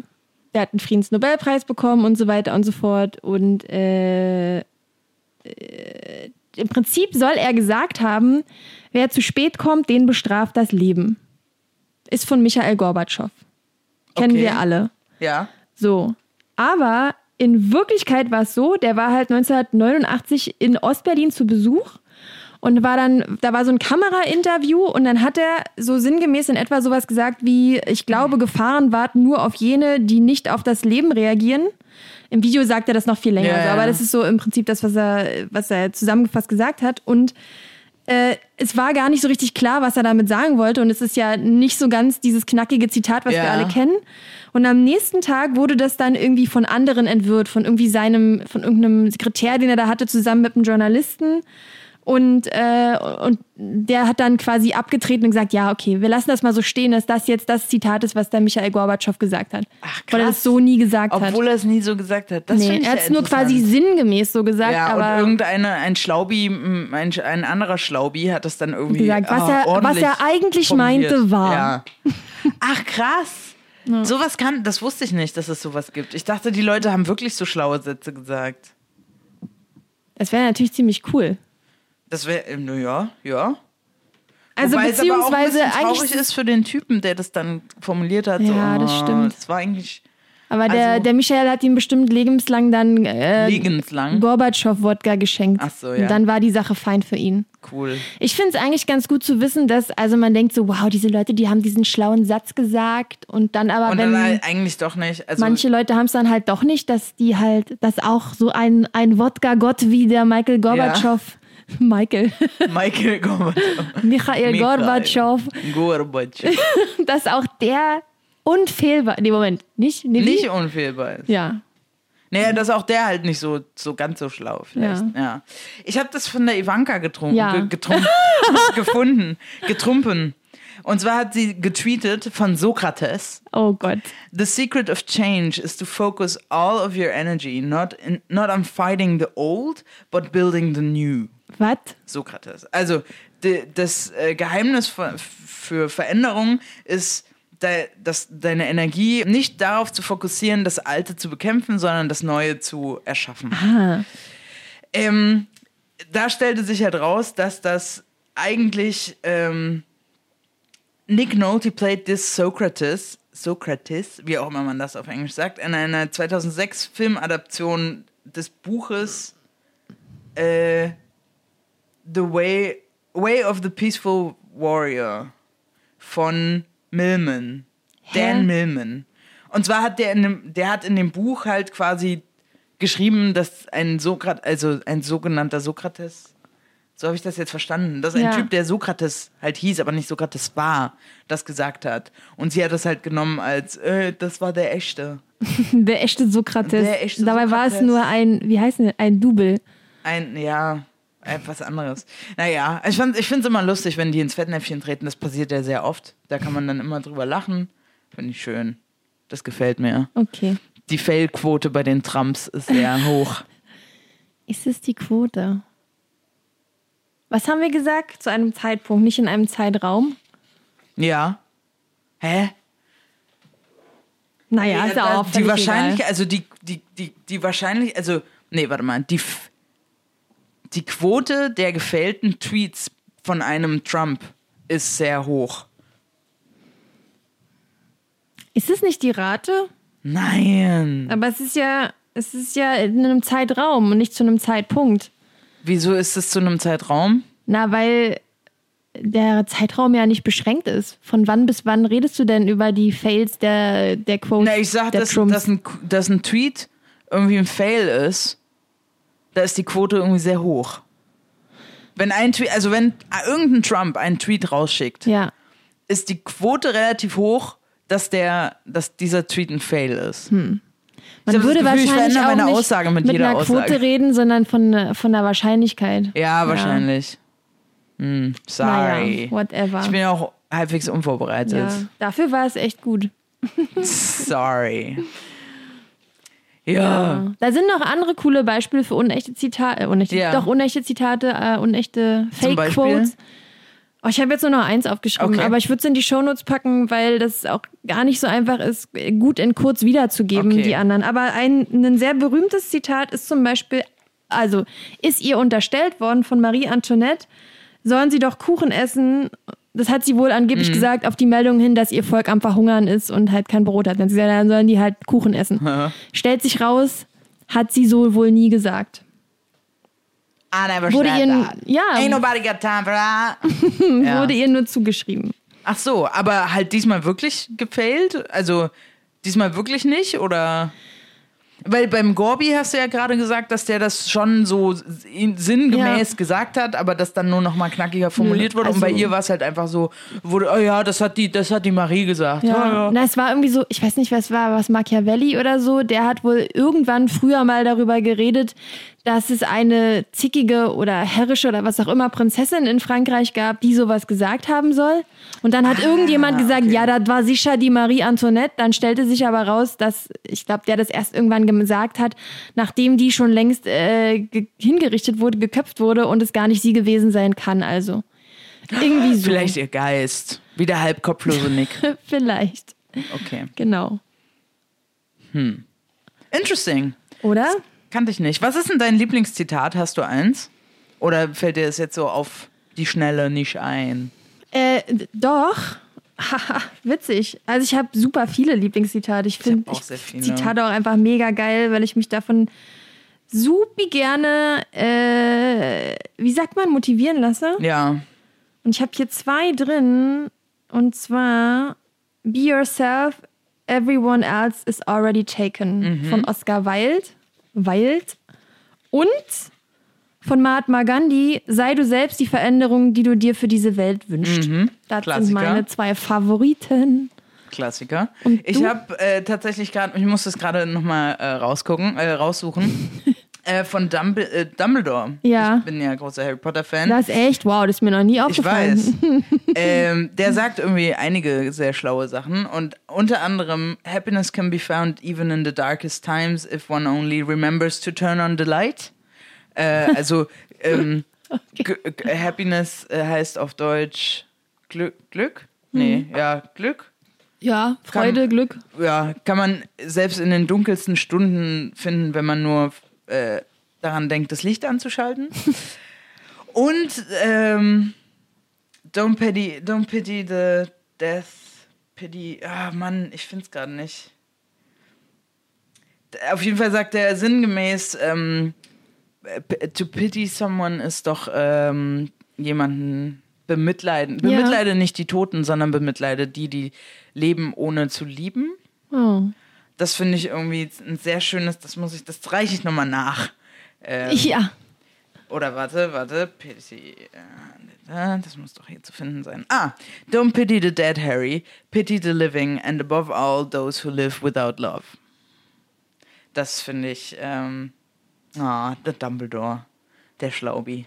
der hat einen Friedensnobelpreis bekommen und so weiter und so fort. Und äh, äh, im Prinzip soll er gesagt haben, wer zu spät kommt, den bestraft das Leben. Ist von Michael Gorbatschow. Kennen Okay. wir alle. Ja. So. Aber in Wirklichkeit war es so, der war halt 1989 in Ostberlin zu Besuch und war dann, da war so ein Kamerainterview und dann hat er so sinngemäß in etwa sowas gesagt wie, ich glaube, Gefahren warten nur auf jene, die nicht auf das Leben reagieren. Im Video sagt er das noch viel länger, Ja, so, aber das ist so im Prinzip das, was er, was er zusammengefasst gesagt hat. Und äh, es war gar nicht so richtig klar, was er damit sagen wollte. Und es ist ja nicht so ganz dieses knackige Zitat, was Ja. wir alle kennen. Und am nächsten Tag wurde das dann irgendwie von anderen entwirrt, von irgendwie seinem, von irgendeinem Sekretär, den er da hatte, zusammen mit einem Journalisten. Und, äh, und der hat dann quasi abgetreten und gesagt, ja, okay, wir lassen das mal so stehen, dass das jetzt das Zitat ist, was der Michael Gorbatschow gesagt hat. Ach, Weil er krass. das so nie gesagt hat. Obwohl er es nie so gesagt hat. Das Nee, ich er hat ja es nur quasi sinngemäß so gesagt, Ja, aber und irgendeine, ein Schlaubi, ein, ein anderer Schlaubi hat es dann irgendwie gesagt, was, ah, er, was er eigentlich formuliert. meinte war. Ja. [LAUGHS] Ach, krass. Sowas kann, das wusste ich nicht, dass es sowas gibt. Ich dachte, die Leute haben wirklich so schlaue Sätze gesagt. Das wäre natürlich ziemlich cool. Das wäre, ja, ja. Also Wobei es aber auch ein beziehungsweise traurig eigentlich. ist für den Typen, der das dann formuliert hat. so, Ja, das oh, stimmt. Das war eigentlich Aber der, also- der Michael hat ihm bestimmt lebenslang dann äh, lebenslang. Gorbatschow-Wodka geschenkt. Ach so, ja. Und dann war die Sache fein für ihn. Cool. Ich finde es eigentlich ganz gut zu wissen, dass, also man denkt so, wow, diese Leute, die haben diesen schlauen Satz gesagt und dann aber, Und wenn dann halt eigentlich doch nicht. Also, manche Leute haben es dann halt doch nicht, dass die halt, dass auch so ein, ein Wodka-Gott wie der Michael Gorbatschow, [LAUGHS] Michael, Michael Gorbatschow. Michael Michael. Gorbatschow, Gorbatschow. [LAUGHS] dass auch der unfehlbar, nee, Moment, nicht? Nee? Nicht unfehlbar ist. Ja. Naja, dass auch der halt nicht so, so ganz so schlau vielleicht. Ja. Ich habe das von der Ivanka getrunken, Ja. ge getrunken, [LAUGHS] gefunden, getrumpen. Und zwar hat sie getweetet von Sokrates. Oh Gott. The secret of change is to focus all of your energy not in, not on fighting the old, but building the new. Was? Sokrates. Also de, das äh, Geheimnis für, für Veränderung ist, de, das, deine Energie nicht darauf zu fokussieren, das Alte zu bekämpfen, sondern das Neue zu erschaffen. Ah, Ähm, da stellte sich halt raus, dass das eigentlich ähm, Nick Nolte played this Socrates, Socrates, wie auch immer man das auf Englisch sagt, in einer 2006 Filmadaption des Buches äh, The Way, Way of the Peaceful Warrior von Millman, Hä? Dan Millman. Und zwar hat der in dem, der hat in dem Buch halt quasi geschrieben, dass ein Sokrat, also ein sogenannter Sokrates, so habe ich das jetzt verstanden, dass ein Ja. Typ, der Sokrates halt hieß, aber nicht Sokrates war, das gesagt hat. Und sie hat das halt genommen als, äh, das war der echte. [LAUGHS] der echte Sokrates. Der echte Dabei war es Sokrates. nur ein, wie heißt denn, ein Double. Ein, ja, etwas anderes. Naja, ich, fand- ich finde es immer lustig, wenn die ins Fettnäpfchen treten. Das passiert ja sehr oft. Da kann man dann immer drüber lachen. Finde ich schön. Das gefällt mir. Okay. Die Fail-Quote bei den Trumps ist sehr [LAUGHS] hoch. Ist es die Quote? Was haben wir gesagt? Zu einem Zeitpunkt, nicht in einem Zeitraum? Ja. Hä? Naja, ist ja auch die völlig wahrscheinlich, egal. also die, die, die, die wahrscheinlich, also, nee, warte mal, die, F- die Quote der gefällten Tweets von einem Trump ist sehr hoch. Ist es nicht die Rate? Nein. Aber es ist ja, es ist ja in einem Zeitraum und nicht zu einem Zeitpunkt. Wieso ist es zu einem Zeitraum? Na, weil der Zeitraum ja nicht beschränkt ist. Von wann bis wann redest du denn über die Fails der, der Quotes Na, ich sag, dass, dass, ein, dass ein Tweet irgendwie ein Fail ist, da ist die Quote irgendwie sehr hoch. Wenn ein Tweet, also wenn irgendein Trump einen Tweet rausschickt, ja. ist die Quote relativ hoch, dass der, dass dieser Tweet ein Fail ist. Man hab das würde Gefühl, ich wahrscheinlich auch meine nicht Aussage mit mit einer Aussage. Quote reden, sondern von, von der Wahrscheinlichkeit. Ja, wahrscheinlich. Hm, sorry. Naja, whatever. Ich bin ja auch halbwegs unvorbereitet. ja. Dafür war es echt gut. [LAUGHS] Sorry. [LAUGHS] Ja. Da sind noch andere coole Beispiele für unechte Zitate, äh, unechte, Ja. doch unechte Zitate, äh, unechte? Fake-Quotes. Oh, ich habe jetzt nur noch eins aufgeschrieben, Okay. aber ich würde es in die Shownotes packen, weil das auch gar nicht so einfach ist, gut in kurz wiederzugeben, Okay. die anderen. Aber ein, ein sehr berühmtes Zitat ist zum Beispiel, also ist ihr unterstellt worden von Marie Antoinette, sollen sie doch Kuchen essen. Das hat sie wohl angeblich Mhm. gesagt auf die Meldung hin, dass ihr Volk am Verhungern ist und halt kein Brot hat. Dann sie sagt, dann sollen die halt Kuchen essen. Stellt sich raus, hat sie so wohl nie gesagt. I never Wurde said ihr, that. ja, Ain't nobody got time for that. [LAUGHS] ja. wurde ihr nur zugeschrieben. Ach so, aber halt diesmal wirklich gefailt? Also diesmal wirklich nicht oder? Weil beim Gorbi hast du ja gerade gesagt, dass der das schon so in- sinngemäß Ja. gesagt hat, aber das dann nur noch mal knackiger formuliert wurde. Und bei also- ihr war es halt einfach so, wurde, oh ja, das hat die, das hat die Marie gesagt. Ja. Ja, ja. Na, es war irgendwie so, ich weiß nicht, was war, was Machiavelli oder so, der hat wohl irgendwann früher mal darüber geredet, dass es eine zickige oder herrische oder was auch immer Prinzessin in Frankreich gab, die sowas gesagt haben soll. Und dann hat irgendjemand gesagt, ja, das war sicher die Marie Antoinette. Dann stellte sich aber raus, dass, ich glaube, der das erst irgendwann gesagt hat, nachdem die schon längst äh, ge- hingerichtet wurde, geköpft wurde und es gar nicht sie gewesen sein kann. Also irgendwie so. Vielleicht ihr Geist. Wie der halb kopflose Nick. [LAUGHS] Vielleicht. Okay. Genau. Interesting. Oder? Kannte ich nicht. Was ist denn dein Lieblingszitat? Hast du eins? Oder fällt dir das jetzt so auf die Schnelle nicht ein? Äh, doch. Haha, [LAUGHS] witzig. Also ich habe super viele Lieblingszitate. Ich finde. Zitate auch einfach mega geil, weil ich mich davon super gerne, äh, wie sagt man, motivieren lasse. Ja. Und ich habe hier zwei drin. Und zwar Be yourself, everyone else is already taken Mhm. von Oscar Wilde. Wilde. Und von Mahatma Gandhi, sei du selbst die Veränderung, die du dir für diese Welt wünschst. Das Mhm. Klassiker. sind meine zwei Favoriten. Klassiker. Ich habe äh, tatsächlich gerade, ich muss das gerade nochmal äh, rausgucken, äh, raussuchen. [LAUGHS] äh, von Dumbl äh, Dumbledore. Ja. Ich bin ja großer Harry Potter-Fan. Das ist echt, wow, das ist mir noch nie Ich aufgefallen. weiß. [LAUGHS] ähm, der sagt irgendwie einige sehr schlaue Sachen und unter anderem Happiness can be found even in the darkest times if one only remembers to turn on the light. Äh, also [LAUGHS] ähm, G- Happiness äh, heißt auf Deutsch Glück. Glück? Nee, Mhm. ja, Glück. Ja, Freude, Glück. Ja, kann man selbst in den dunkelsten Stunden finden, wenn man nur äh, daran denkt, das Licht anzuschalten. [LAUGHS] Und ähm, don't pity, don't pity the death, pity. Ah, Mann, ich find's gerade nicht. Auf jeden Fall sagt er sinngemäß, ähm, to pity someone ist doch ähm, jemanden bemitleiden. Ja. Bemitleide nicht die Toten, sondern bemitleide die, die leben, ohne zu lieben. Oh. Das finde ich irgendwie ein sehr schönes, das muss ich, das reiche ich nochmal nach. Ähm, Ja. Oder warte, warte, pity. äh, Das muss doch hier zu finden sein. Ah, don't pity the dead, Harry. Pity the living and above all those who live without love. Das finde ich, ähm, ah, der Dumbledore, der Schlaubi.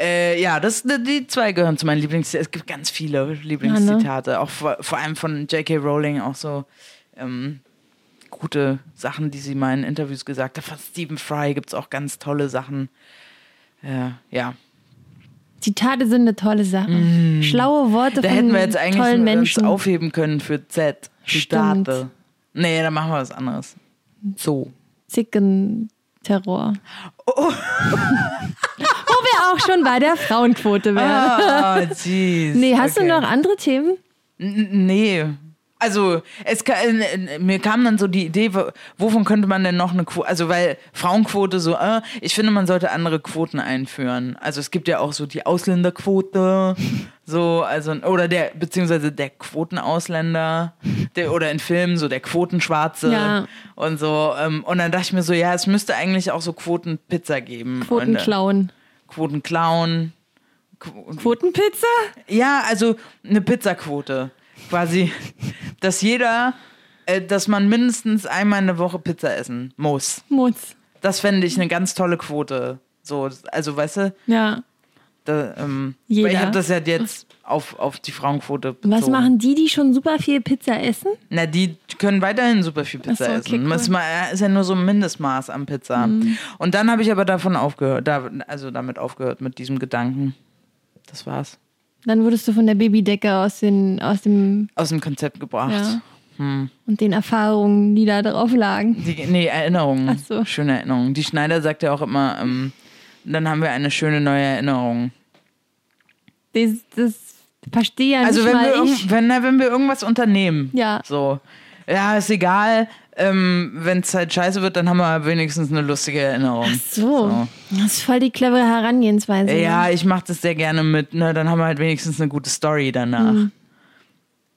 Äh, ja, das, die zwei gehören zu meinen Lieblings. Es gibt ganz viele Lieblingszitate, auch vor, vor allem von J.K. Rowling, auch so ähm, gute Sachen, die sie mal in Interviews gesagt hat. Von Stephen Fry gibt es auch ganz tolle Sachen. Äh, ja, Zitate sind eine tolle Sache. Schlaue Worte Mm. da von hätten wir jetzt eigentlich tollen Menschen. aufheben können für Z. Stimmt. Zitate. Nee, dann machen wir was anderes. So. Zicken Terror. Oh. [LAUGHS] Wo wir auch schon bei der Frauenquote wären. Ah, jeez. [LAUGHS] nee, hast okay. du noch andere Themen? N nee. Also, es äh, mir kam dann so die Idee, wo- wovon könnte man denn noch eine Quote, also weil Frauenquote so, äh, ich finde, man sollte andere Quoten einführen. Also es gibt ja auch so die Ausländerquote, [LAUGHS] so, also, oder der, beziehungsweise der Quotenausländer, der, oder in Filmen so der Quotenschwarze Ja. und so. Ähm, und dann dachte ich mir so, ja, es müsste eigentlich auch so Quotenpizza geben. Und, Quoten äh, klauen. Quotenclown. Qu- Quotenpizza? ja, also eine Pizzaquote. Quasi, dass jeder, äh, dass man mindestens einmal in der Woche Pizza essen muss. Muss. Das fände ich eine ganz tolle Quote. So, also weißt du, Ja. da, ähm, Jeder. weil ich habe das ja jetzt auf, auf die Frauenquote bezogen. Was machen die, die schon super viel Pizza essen? Na, die können weiterhin super viel Pizza so, okay, essen. cool. Mhm. Das ist mal- ist ja nur so ein Mindestmaß an Pizza. Und dann habe ich aber davon aufgehört, da, also damit aufgehört mit diesem Gedanken. Das war's. Dann wurdest du von der Babydecke aus, den, aus dem Aus dem Konzept gebracht. ja, Hm. und den Erfahrungen, die da drauf lagen. Die, nee, Erinnerungen. Ach so. Schöne Erinnerungen. Die Schneider sagt ja auch immer, ähm, dann haben wir eine schöne neue Erinnerung. Das, das verstehe ja Also nicht wenn mal wir, ich. wenn, wenn wir irgendwas unternehmen, Ja. so, ja, ist egal, ähm, wenn es halt scheiße wird, dann haben wir wenigstens eine lustige Erinnerung. So. Das ist voll die clevere Herangehensweise. ne? Ja, ich mache das sehr gerne mit, ne, dann haben wir halt wenigstens eine gute Story danach. Mhm.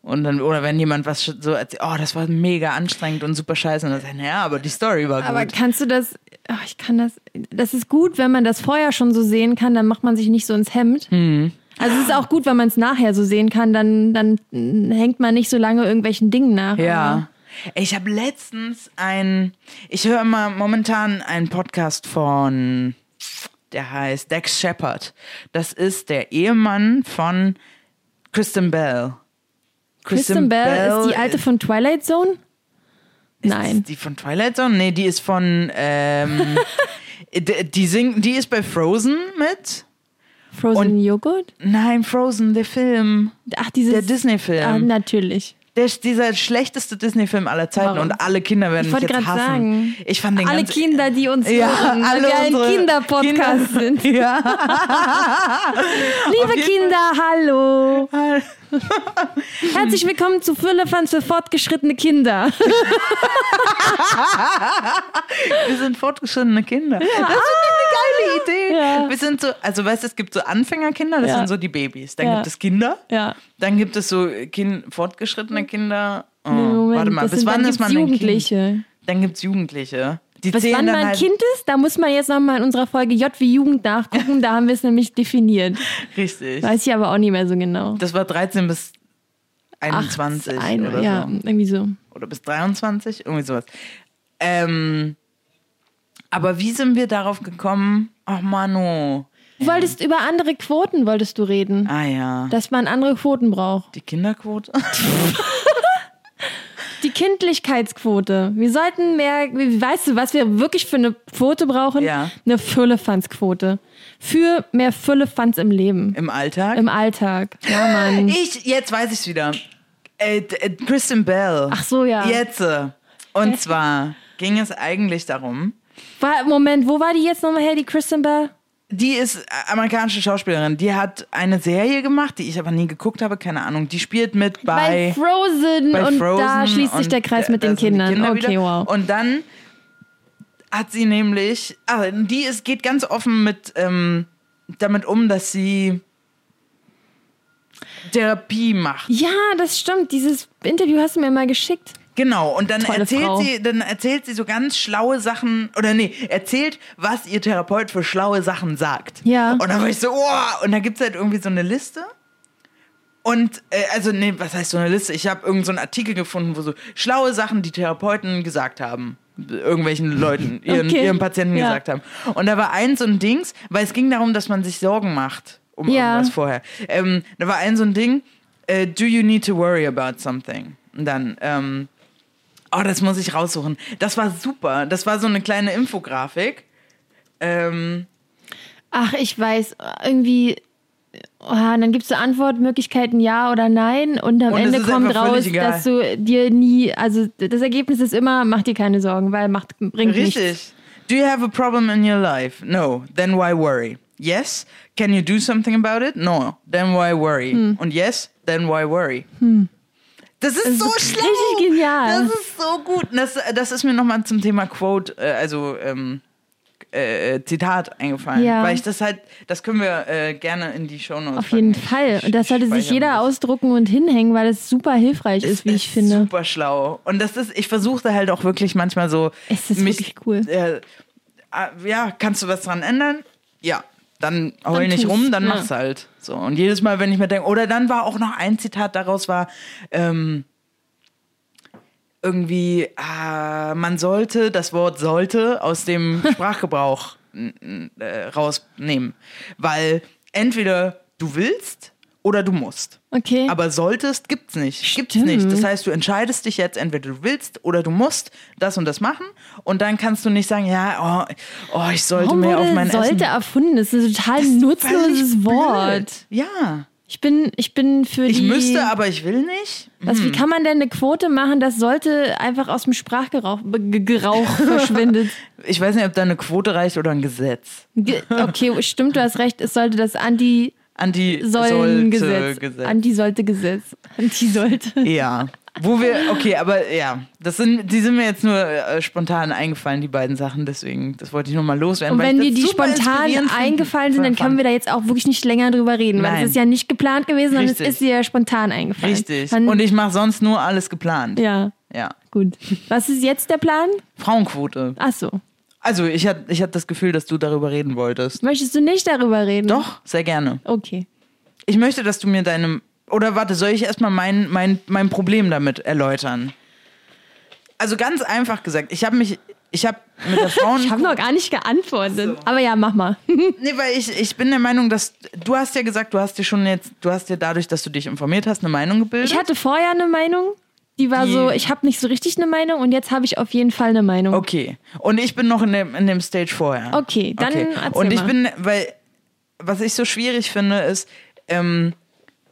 Und dann, oder wenn jemand was so erzählt, oh, das war mega anstrengend und super scheiße, und dann sagt, ja, aber die Story war Aber gut. kannst du das, oh, ich kann das, das ist gut, wenn man das vorher schon so sehen kann, dann macht man sich nicht so ins Hemd. Mhm. Also es ist auch gut, wenn man es nachher so sehen kann, dann, dann hängt man nicht so lange irgendwelchen Dingen nach. Ja. Ich habe letztens ein, ich höre immer momentan einen Podcast von, der heißt Dex Shepard. Das ist der Ehemann von Kristen Bell. Kristen Bell ist die alte von Twilight Zone? Ist Nein. das die von Twilight Zone? Nee, die ist von, ähm, [LAUGHS] die, die singt, die ist bei Frozen mit. Frozen Joghurt? Nein, Frozen, der Film. Ach, dieses. Der Disney-Film. Ah, natürlich. Der ist dieser schlechteste Disney-Film aller Zeiten Warum? und alle Kinder werden Ich mich jetzt hassen. sagen. Ich fand den Alle ganz, Kinder, die uns Ja, hören, weil alle wir ein Kinderpodcast Kinder- sind. [LAUGHS] Ja. Liebe Kinder, hallo. [LAUGHS] Herzlich willkommen zu Füllefanz für fortgeschrittene Kinder. [LAUGHS] Wir sind fortgeschrittene Kinder. Das ist eine geile Idee. Ja. Wir sind so, also weißt du, es gibt so Anfängerkinder, das Ja. sind so die Babys. Dann Ja. gibt es Kinder, Ja. dann gibt es so kind, fortgeschrittene Kinder. Oh, Nee, warte mal, bis wann ist man? Jugendliche. Dann gibt es Jugendliche. Die zählen wann man ein halt, Kind ist, da muss man jetzt nochmal in unserer Folge J wie Jugend nachgucken. Da haben wir es nämlich definiert. [LAUGHS] Richtig. Weiß ich aber auch nicht mehr so genau. Das war 13 bis 21 Acht, ein- oder ja, so. irgendwie so. Oder bis 23, irgendwie sowas. Ähm, aber wie sind wir darauf gekommen? Ach, Manu. Du wolltest über andere Quoten wolltest du reden. Ah ja. Dass man andere Quoten braucht. Die Kinderquote? [LAUGHS] Kindlichkeitsquote. Wir sollten mehr, weißt du, was wir wirklich für eine Quote brauchen? Ja. Eine Füllefanzquote. Für mehr Füllefanz im Leben. Im Alltag? Im Alltag. Ja, Mann. [LAUGHS] Ich, jetzt weiß ich's wieder. Äh, äh, Kristen Bell. Ach so, ja. Jetzt. Und zwar ging es eigentlich darum, War, Moment, wo war die jetzt nochmal her, die Kristen Bell? Die ist äh, amerikanische Schauspielerin. Die hat eine Serie gemacht, die ich aber nie geguckt habe, keine Ahnung. Die spielt mit Bei bei, Frozen bei und Frozen. da schließt sich der Kreis mit den Kindern. Kinder okay, wieder. wow. Und dann hat sie nämlich, ah, die ist, geht ganz offen mit ähm, damit um, dass sie Therapie macht. Ja, das stimmt. Dieses Interview hast du mir mal geschickt. Genau, und dann Tolle erzählt Frau. sie, dann erzählt sie so ganz schlaue Sachen, oder nee, erzählt, was ihr Therapeut für schlaue Sachen sagt. Ja. Und dann war ich so, oh, und da gibt's halt irgendwie so eine Liste. Und, äh, also, nee, was heißt so eine Liste? Ich habe irgendeinen so einen Artikel gefunden, wo so schlaue Sachen die Therapeuten gesagt haben. Irgendwelchen Leuten, [LAUGHS] ihren, Okay. ihren Patienten Ja. gesagt haben. Und da war eins so ein Dings, weil es ging darum, dass man sich Sorgen macht um Ja. irgendwas vorher. Ähm, da war ein so ein Ding, äh, do you need to worry about something? Und dann, ähm, oh, das muss ich raussuchen. Das war super. Das war so eine kleine Infografik. Ähm, Ach, ich weiß, irgendwie. Oh, dann gibst du Antwortmöglichkeiten ja oder nein und am Und Ende kommt raus, dass du dir nie, also das Ergebnis ist immer, mach dir keine Sorgen, weil macht bringt richtig. nichts. Do you have a problem in your life? No. Then why worry? Yes. Can you do something about it? No. Then why worry? Hm. Und yes. Then why worry? Das ist so ist schlau. richtig genial. Das ist so gut. Das, das ist mir nochmal zum Thema Quote, äh, also ähm, äh, Zitat eingefallen. Ja. Weil ich das halt, das können wir äh, gerne in die Shownotes Auf jeden. Fall. Und das sollte sich jeder das. ausdrucken und hinhängen, weil es super hilfreich ist, wie ich finde. Super schlau. Und das ist, ich versuchte halt auch wirklich manchmal so. Es ist wirklich cool. Äh, ah, ja, kannst du was dran ändern? Ja. Dann heul Dann nicht tu's, rum, dann ja. mach's halt. So. Und jedes Mal, wenn ich mir denke, oder dann war auch noch ein Zitat daraus war, ähm, irgendwie, ah, man sollte das Wort sollte aus dem [LAUGHS] Sprachgebrauch äh, rausnehmen. Weil entweder du willst oder du musst. Okay. Aber solltest gibt's nicht. Gibt's Stimmt. nicht. Das heißt, du entscheidest dich jetzt, entweder du willst oder du musst das und das machen. Und dann kannst du nicht sagen, ja, oh, oh ich sollte Warum mehr auf mein sollte Essen. erfunden? Das ist ein total Das nutzloses Wort. Ja. Ich bin, ich bin für Ich die. müsste, aber ich will nicht. Was, wie kann man denn eine Quote machen, das sollte einfach aus dem Sprachgebrauch Ge- Gerauch [LAUGHS] verschwindet? Ich weiß nicht, ob da eine Quote reicht oder ein Gesetz. Ge okay, stimmt, du hast recht. Es sollte das Anti-Sollte-Gesetz. Anti-Sollen-Gesetz. Anti-Sollte-Gesetz. Anti-Sollte. Ja. Wo wir, okay, aber ja, das sind, die sind mir jetzt nur äh, spontan eingefallen, die beiden Sachen, deswegen, das wollte ich nur mal loswerden. Und weil wenn dir die spontan eingefallen sind, dann können wir da jetzt auch wirklich nicht länger drüber reden, weil Nein. es ist ja nicht geplant gewesen, sondern es ist dir ja spontan eingefallen. Richtig. Dann, Und ich mache sonst nur alles geplant. ja, Ja. gut. Was ist jetzt der Plan? Frauenquote. Ach so. Also, ich hatte ich hatte das Gefühl, dass du darüber reden wolltest. Möchtest du nicht darüber reden? Doch, sehr gerne. Okay. Ich möchte, dass du mir deine. Oder warte, soll ich erstmal mein, mein, mein Problem damit erläutern? Also ganz einfach gesagt, ich habe mich. Ich habe mit der Frauen. [LAUGHS] Ich habe noch gar nicht geantwortet. Aber ja, mach mal. [LAUGHS] Nee, weil ich, ich bin der Meinung, dass. Du hast ja gesagt, du hast dir schon jetzt. Du hast dir dadurch, dass du dich informiert hast, eine Meinung gebildet. Ich hatte vorher eine Meinung. Die war Die- so, ich habe nicht so richtig eine Meinung und jetzt habe ich auf jeden Fall eine Meinung. Okay. Und ich bin noch in dem, in dem Stage vorher. Okay, dann erzähl Und ich mal. bin, weil, was ich so schwierig finde, ist, ähm,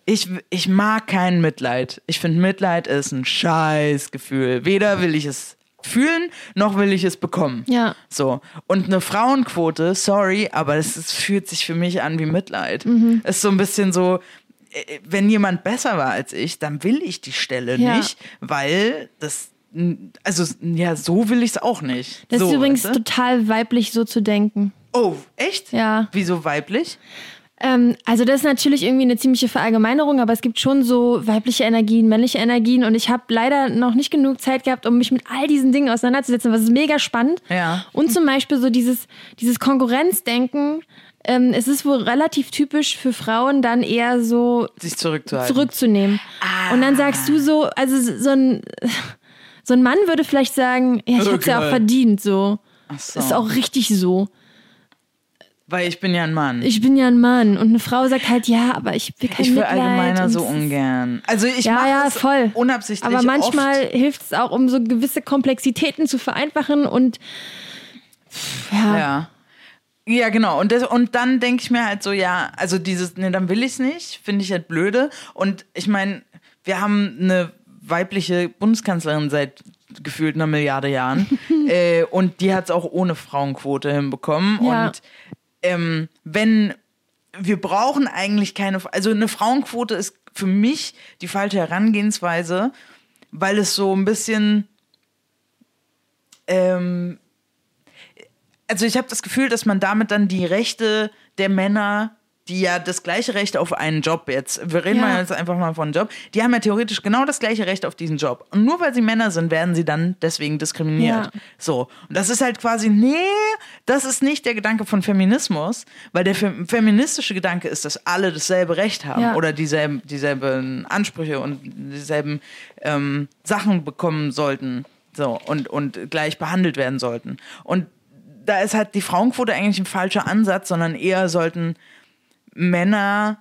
ich, ich mag kein Mitleid. Ich finde, Mitleid ist ein Scheißgefühl. Weder will ich es fühlen, noch will ich es bekommen. Ja. So. Und eine Frauenquote, sorry, aber es fühlt sich für mich an wie Mitleid. Mhm. Ist so ein bisschen so, wenn jemand besser war als ich, dann will ich die Stelle Ja. nicht, weil das, also, ja, so will ich es auch nicht. Das so, ist übrigens weißt du? total weiblich, so zu denken. Oh, echt? Ja. Wieso weiblich? Ähm, also das ist natürlich irgendwie eine ziemliche Verallgemeinerung, aber es gibt schon so weibliche Energien, männliche Energien und ich habe leider noch nicht genug Zeit gehabt, um mich mit all diesen Dingen auseinanderzusetzen, was ist mega spannend. Ja. Und zum Beispiel so dieses, dieses Konkurrenzdenken, ähm, es ist wohl relativ typisch für Frauen dann eher so Sich zurückzuhalten. zurückzunehmen. Und dann sagst du so, also so ein, so ein Mann würde vielleicht sagen, ja, ich hab's ja auch verdient, so. Ach so. Ist auch richtig so. Weil ich bin ja ein Mann. Ich bin ja ein Mann. Und eine Frau sagt halt, ja, aber ich will kein Ich Mitleid. verallgemeiner und so ungern. Also ich Ja, mache ja, es voll. unabsichtlich Aber manchmal hilft es auch, um so gewisse Komplexitäten zu vereinfachen und ja, Ja. Ja, genau. Und, das, und dann denke ich mir halt so, ja, also dieses, ne, dann will ich es nicht, finde ich halt blöde. Und ich meine, wir haben eine weibliche Bundeskanzlerin seit gefühlt einer Milliarde Jahren. [LAUGHS] äh, und die hat es auch ohne Frauenquote hinbekommen. Ja. Und ähm, wenn wir brauchen eigentlich keine, also eine Frauenquote ist für mich die falsche Herangehensweise, weil es so ein bisschen, ähm, also ich habe das Gefühl, dass man damit dann die Rechte der Männer die ja das gleiche Recht auf einen Job jetzt, wir reden Ja. mal jetzt einfach mal von Job, die haben ja theoretisch genau das gleiche Recht auf diesen Job. Und nur weil sie Männer sind, werden sie dann deswegen diskriminiert. Ja. So. Und das ist halt quasi, nee, das ist nicht der Gedanke von Feminismus, weil der fem feministische Gedanke ist, dass alle dasselbe Recht haben Ja. oder dieselben, dieselben Ansprüche und dieselben ähm, Sachen bekommen sollten. So, und, und gleich behandelt werden sollten. Und da ist halt die Frauenquote eigentlich ein falscher Ansatz, sondern eher sollten Männer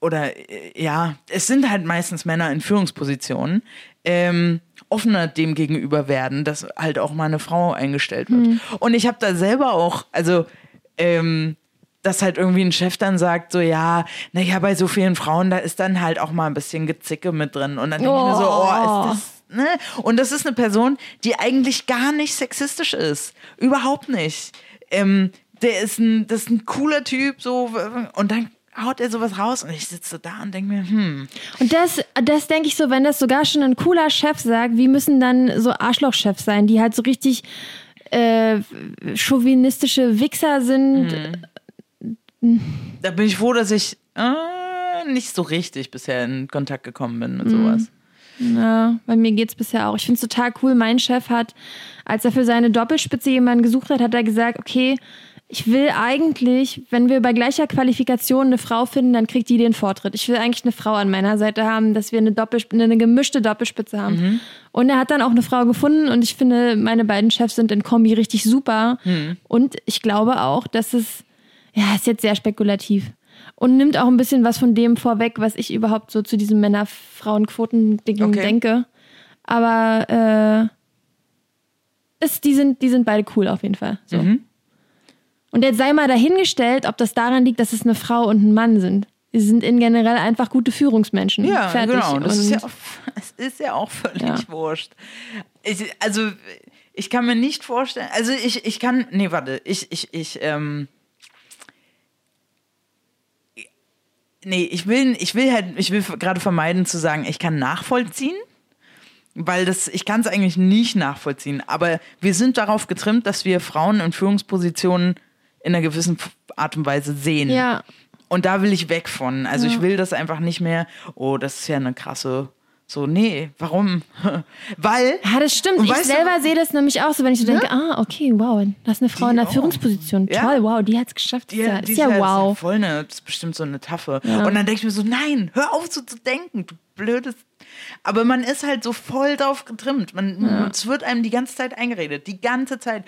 oder äh, ja, es sind halt meistens Männer in Führungspositionen, ähm, offener dem gegenüber werden, dass halt auch mal eine Frau eingestellt wird. Und ich habe da selber auch, also ähm, dass halt irgendwie ein Chef dann sagt, so ja, naja, bei so vielen Frauen, da ist dann halt auch mal ein bisschen Gezicke mit drin. Und dann denke ich mir so, oh, ist das Ne? Und das ist eine Person, die eigentlich gar nicht sexistisch ist. Überhaupt nicht. Ähm, der ist ein, das ist ein cooler Typ, so, und dann haut er sowas raus und ich sitze da und denke mir, hm, Und das, das denke ich so, wenn das sogar schon ein cooler Chef sagt, wie müssen dann so Arschlochchefs sein, die halt so richtig äh, chauvinistische Wichser sind. da bin ich froh, dass ich äh, nicht so richtig bisher in Kontakt gekommen bin mit sowas. Ja, bei mir geht's bisher auch. Ich finde es total cool. Mein Chef hat, als er für seine Doppelspitze jemanden gesucht hat, hat er gesagt, okay, ich will eigentlich, wenn wir bei gleicher Qualifikation eine Frau finden, dann kriegt die den Vortritt. Ich will eigentlich eine Frau an meiner Seite haben, dass wir eine, Doppel, eine gemischte Doppelspitze haben. Und er hat dann auch eine Frau gefunden und ich finde, meine beiden Chefs sind in Kombi richtig super. Und ich glaube auch, dass es, ja, ist jetzt sehr spekulativ. Und nimmt auch ein bisschen was von dem vorweg, was ich überhaupt so zu diesem Männer-Frauen-Quoten-Ding Okay. denke. Aber äh, ist, die, sind, die sind beide cool auf jeden Fall. So. Mhm. Und jetzt sei mal dahingestellt, ob das daran liegt, dass es eine Frau und ein Mann sind. Sie sind in generell einfach gute Führungsmenschen. Ja, Fertig. genau. Das ist ja, auch, [LAUGHS] es ist ja auch völlig Ja. wurscht. Ich, also, ich kann mir nicht vorstellen, also ich, ich kann, nee, warte, ich, ich, ich, ähm, nee, ich will, ich will halt, ich will gerade vermeiden zu sagen, ich kann nachvollziehen, weil das, ich kann es eigentlich nicht nachvollziehen, aber wir sind darauf getrimmt, dass wir Frauen in Führungspositionen in einer gewissen Art und Weise sehen. ja. Und da will ich weg von. Also ich will das einfach nicht mehr, oh, das ist ja eine krasse. So, nee, warum? [LAUGHS] Weil. Ja, das stimmt. Ich weißt du- selber sehe das nämlich auch so, wenn ich so denke, ah, okay, wow, das ist eine Frau Die in der auch. Führungsposition. Ja. Toll, wow, die hat es geschafft. Das ist ja, ist ja wow. voll eine, das ist bestimmt so eine Taffe. Und dann denke ich mir so, nein, hör auf so zu denken, du blödes. Aber man ist halt so voll drauf getrimmt. Man, Es wird einem die ganze Zeit eingeredet. Die ganze Zeit.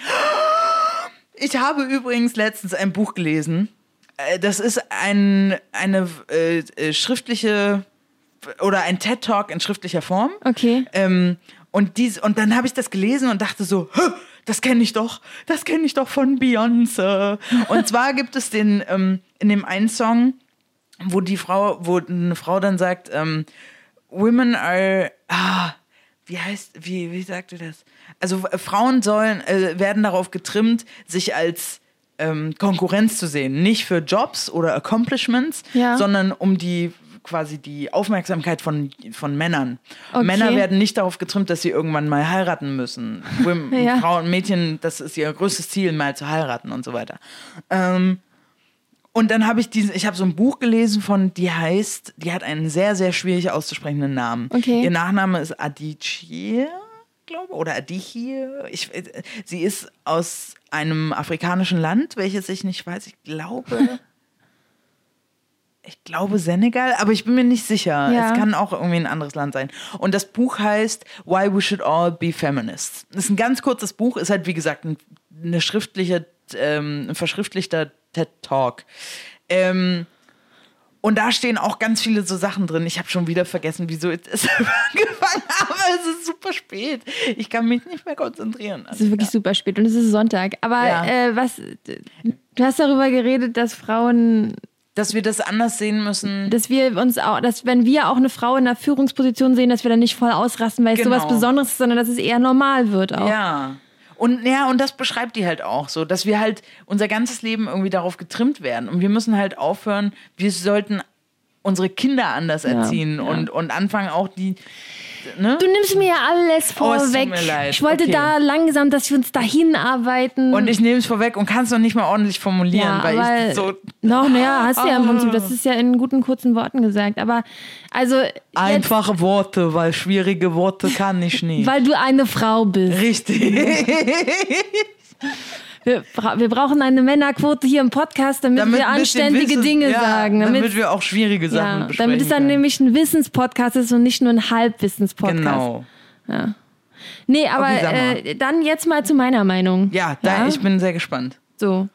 Ich habe übrigens letztens ein Buch gelesen. Äh, Das ist ein, eine äh, äh, schriftliche oder ein TED-Talk in schriftlicher Form. Okay. Ähm, und, dies, und dann habe ich das gelesen und dachte so, "Hä, das kenne ich doch, das kenne ich doch von Beyoncé. Und zwar gibt es den ähm, in dem einen Song, wo die Frau, wo eine Frau dann sagt, ähm, Women are, ah, wie heißt, wie, wie sagt ihr das? Also äh, Frauen sollen, äh, werden darauf getrimmt, sich als ähm, Konkurrenz zu sehen. Nicht für Jobs oder Accomplishments, Ja. sondern um die quasi die Aufmerksamkeit von, von Männern. Okay. Männer werden nicht darauf getrimmt, dass sie irgendwann mal heiraten müssen. [LAUGHS] Ja. Frauen, Mädchen, das ist ihr größtes Ziel, mal zu heiraten und so weiter. Ähm, und dann habe ich diesen, ich habe so ein Buch gelesen von, die heißt, die hat einen sehr, sehr schwierig auszusprechenden Namen. Okay. Ihr Nachname ist Adichie, glaube oder Adichie. Ich, äh, sie ist aus einem afrikanischen Land, welches ich nicht weiß. Ich glaube, ich glaube Senegal, aber ich bin mir nicht sicher. Ja. Es kann auch irgendwie ein anderes Land sein. Und das Buch heißt Why We Should All Be Feminists. Das ist ein ganz kurzes Buch, ist halt wie gesagt ein, eine schriftliche, ähm, ein verschriftlichter TED Talk. Ähm, und da stehen auch ganz viele so Sachen drin. Ich habe schon wieder vergessen, wieso ich das [LAUGHS] angefangen habe. Es ist super spät. Ich kann mich nicht mehr konzentrieren. Es ist wirklich super spät und es ist Sonntag. Aber Ja. äh, was, du hast darüber geredet, dass Frauen dass wir das anders sehen müssen. dass wir uns auch, dass wenn wir auch eine Frau in einer Führungsposition sehen, dass wir dann nicht voll ausrasten, weil es Genau. sowas Besonderes ist, sondern dass es eher normal wird auch. Ja. Und ja, und das beschreibt die halt auch so, dass wir halt unser ganzes Leben irgendwie darauf getrimmt werden. Und wir müssen halt aufhören, wir sollten unsere Kinder anders erziehen ja. Und, und anfangen auch die. Ne? Du nimmst mir ja alles Oh, es tut vorweg. mir leid. Ich wollte Okay. da langsam, dass wir uns dahin arbeiten. Und ich nehme es vorweg und kann es noch nicht mal ordentlich formulieren, ja, weil ich so noch, naja, hast du ja im Ah. Prinzip, das ist ja in guten, kurzen Worten gesagt. Aber also, jetzt, einfache Worte, weil schwierige Worte kann ich nicht. weil du eine Frau bist. Richtig. [LAUGHS] Wir, wir brauchen eine Männerquote hier im Podcast, damit, Damit wir anständige Wissen- Dinge ja, sagen. Damit, wir auch schwierige Sachen ja, besprechen damit es dann können. nämlich ein Wissenspodcast ist und nicht nur ein Halbwissenspodcast. Genau. Nee, aber Okay, äh, dann jetzt mal zu meiner Meinung. Ja, da, ich bin sehr gespannt. So.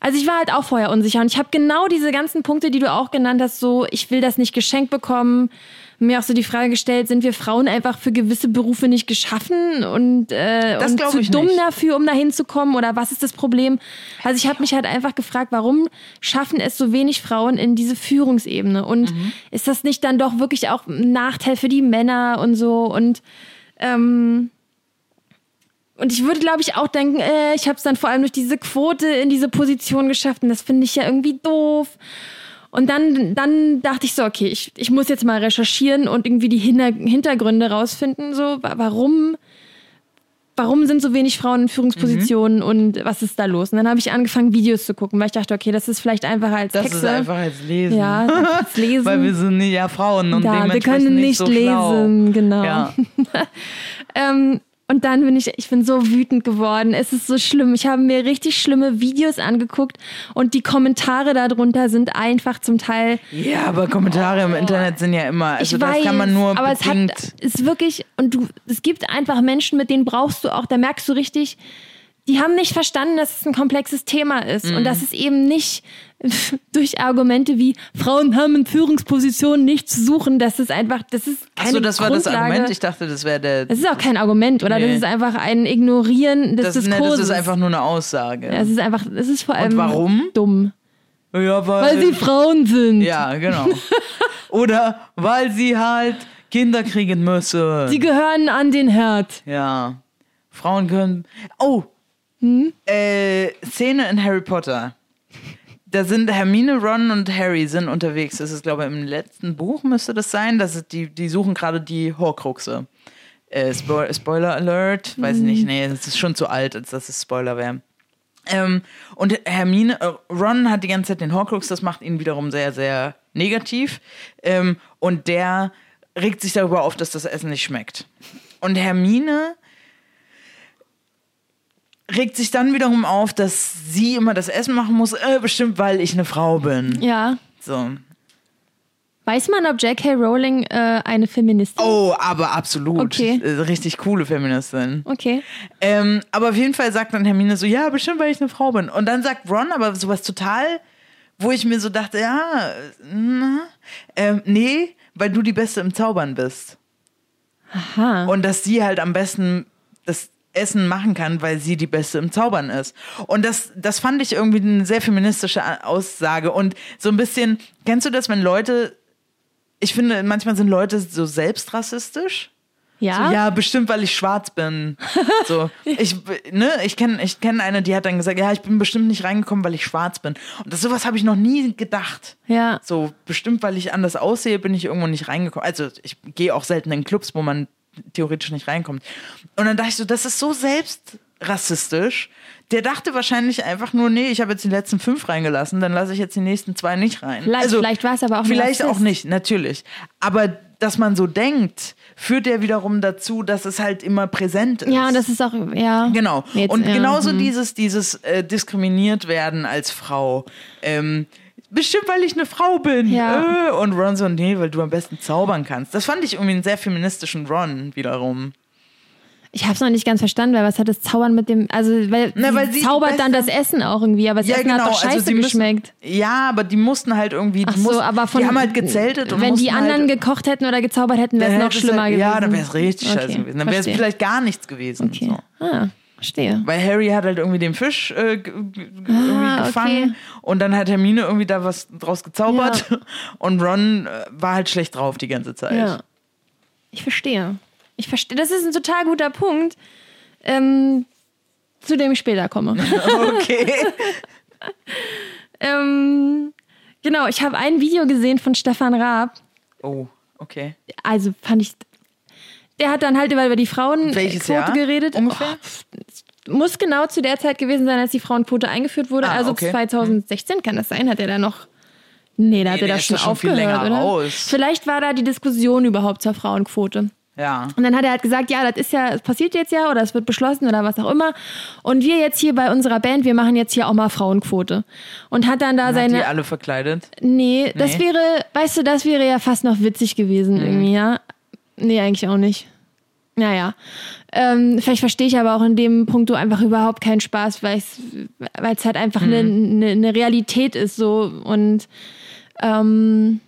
Also ich war halt auch vorher unsicher und ich habe genau diese ganzen Punkte, die du auch genannt hast, so ich will das nicht geschenkt bekommen. Mir auch so die Frage gestellt, sind wir Frauen einfach für gewisse Berufe nicht geschaffen und, äh, Das und zu dumm nicht. dafür, um da hinzukommen oder was ist das Problem? Also ich habe mich halt einfach gefragt, warum schaffen es so wenig Frauen in diese Führungsebene und Mhm. ist das nicht dann doch wirklich auch ein Nachteil für die Männer und so und ähm, und ich würde, glaube ich, auch denken, äh, ich habe es dann vor allem durch diese Quote in diese Position geschafft und das finde ich ja irgendwie doof. Und dann, dann dachte ich so, okay, ich, ich muss jetzt mal recherchieren und irgendwie die Hinter Hintergründe rausfinden, so wa- warum, warum sind so wenig Frauen in Führungspositionen und was ist da los? Und dann habe ich angefangen, Videos zu gucken, weil ich dachte, okay, das ist vielleicht einfacher als Das Texte. ist einfach als Lesen. ja, [LAUGHS] als Lesen. Weil wir sind ja Frauen und Ja, wir dementsprechend können nicht, nicht so lesen, schlau. genau. Ja. [LAUGHS] Ähm, und dann bin ich, ich bin so wütend geworden. Es ist so schlimm. Ich habe mir richtig schlimme Videos angeguckt und die Kommentare darunter sind einfach zum Teil. ja, aber Kommentare im Internet sind ja immer, also ich das weiß, kann man nur aber es bedingt. hat, ist wirklich und du, es gibt einfach Menschen, mit denen brauchst du auch. Da merkst du richtig, die haben nicht verstanden, dass es ein komplexes Thema ist und Mhm. dass es eben nicht [LAUGHS] durch Argumente wie Frauen haben in Führungspositionen nichts zu suchen. Das ist einfach, das ist keine Achso, das war das. Argument. Ich dachte, das wäre der. Das ist auch kein Argument, oder? Nee. Das ist einfach ein Ignorieren des Das, ne, Diskurses. das ist einfach nur eine Aussage. Es ist einfach, es ist vor allem warum? dumm. ja, Weil sie Frauen sind. Ja, genau. [LAUGHS] Oder weil sie halt Kinder kriegen müssen. Sie gehören an den Herd. ja. Frauen können. Oh! Hm? Äh, Szene in Harry Potter. Da sind Hermine, Ron und Harry sind unterwegs. Das ist, glaube ich, im letzten Buch müsste das sein. Das ist die, die suchen gerade die Horcruxe. Äh, Spo Spoiler Alert. Weiß Hm. nicht, nee, das ist schon zu alt, als dass es Spoiler wäre. Ähm, und Hermine, äh, Ron hat die ganze Zeit den Horcrux, das macht ihn wiederum sehr, sehr negativ. Ähm, und der regt sich darüber auf, dass das Essen nicht schmeckt. Und Hermine regt sich dann wiederum auf, dass sie immer das Essen machen muss, äh, bestimmt weil ich eine Frau bin. Ja. So. Weiß man, ob J.K. Rowling äh, eine Feministin ist? Oh, aber absolut. Okay. Äh, Richtig coole Feministin. Okay. Ähm, aber auf jeden Fall sagt dann Hermine so, ja, bestimmt, weil ich eine Frau bin. Und dann sagt Ron aber sowas total, wo ich mir so dachte, ja, na, ähm, nee, weil du die Beste im Zaubern bist. Aha. Und dass sie halt am besten das Essen machen kann, weil sie die Beste im Zaubern ist. Und das, das fand ich irgendwie eine sehr feministische Aussage. Und so ein bisschen, kennst du das, wenn Leute, ich finde, manchmal sind Leute so selbstrassistisch? ja? So, ja, bestimmt, weil ich schwarz bin. [LAUGHS] So, ich, ne, ich kenne ich kenn eine, die hat dann gesagt, ja, ich bin bestimmt nicht reingekommen, weil ich schwarz bin. Und das, sowas habe ich noch nie gedacht. Ja. So, bestimmt, weil ich anders aussehe, bin ich irgendwo nicht reingekommen. Also, ich gehe auch selten in Clubs, wo man theoretisch nicht reinkommt. Und dann dachte ich so, das ist so selbstrassistisch. Der dachte wahrscheinlich einfach nur, nee, ich habe jetzt die letzten fünf reingelassen, dann lasse ich jetzt die nächsten zwei nicht rein. Vielleicht, also, vielleicht war es aber auch ein Vielleicht auch nicht, natürlich. Aber dass man so denkt, führt ja wiederum dazu, dass es halt immer präsent ist. Ja, und das ist auch, ja. Genau. Jetzt, und ja, genauso hm. dieses, dieses äh, diskriminiert werden als Frau. Ähm, bestimmt, weil ich eine Frau bin. Ja. Äh, und Ron so, nee, weil du am besten zaubern kannst. Das fand ich irgendwie einen sehr feministischen Ron wiederum. Ich habe es noch nicht ganz verstanden, weil was hat das Zaubern mit dem, also weil, Na, sie weil sie zaubert dann das Essen auch irgendwie, aber das Essen hat doch scheiße also müssen, geschmeckt. Ja, aber die mussten halt irgendwie, die, Ach so, mussten, aber von, die haben halt gezeltet und wenn die mussten anderen halt, gekocht hätten oder gezaubert hätten, wäre es noch schlimmer halt, gewesen. Ja, dann wäre es richtig Okay, scheiße gewesen. Dann wäre es vielleicht gar nichts gewesen. Okay. So. Ah, Verstehe. Weil Harry hat halt irgendwie den Fisch äh, Ah, gefangen okay. und dann hat Hermine irgendwie da was draus gezaubert [LAUGHS] und Ron äh, war halt schlecht drauf die ganze Zeit. Ja. Ich verstehe. Ich verstehe. Das ist ein total guter Punkt, ähm, zu dem ich später komme. [LAUGHS] [LAUGHS] Okay. ähm, genau, ich habe ein Video gesehen von Stefan Raab. Oh, okay. Also fand ich. Der hat dann halt über, die Frauenquote Jahr geredet. ungefähr? Oh, muss genau zu der Zeit gewesen sein, als die Frauenquote eingeführt wurde. Ah, also okay. 2016 kann das sein. Hat er da noch. Nee, da hat Nee, er der da schon schon viel aufgehört, länger oder? raus. Vielleicht war da die Diskussion überhaupt zur Frauenquote. Ja. Und dann hat er halt gesagt, ja, das ist ja, es passiert jetzt ja oder es wird beschlossen oder was auch immer. Und wir jetzt hier bei unserer Band, wir machen jetzt hier auch mal Frauenquote. Und hat dann da Hat seine. die alle verkleidet? Nee, das Nee. wäre, weißt du, das wäre ja fast noch witzig gewesen irgendwie, ja. Nee, eigentlich auch nicht. Naja. Ähm, vielleicht verstehe ich aber auch in dem Punkt einfach überhaupt keinen Spaß, weil es halt einfach eine ne, ne Realität ist so und ähm,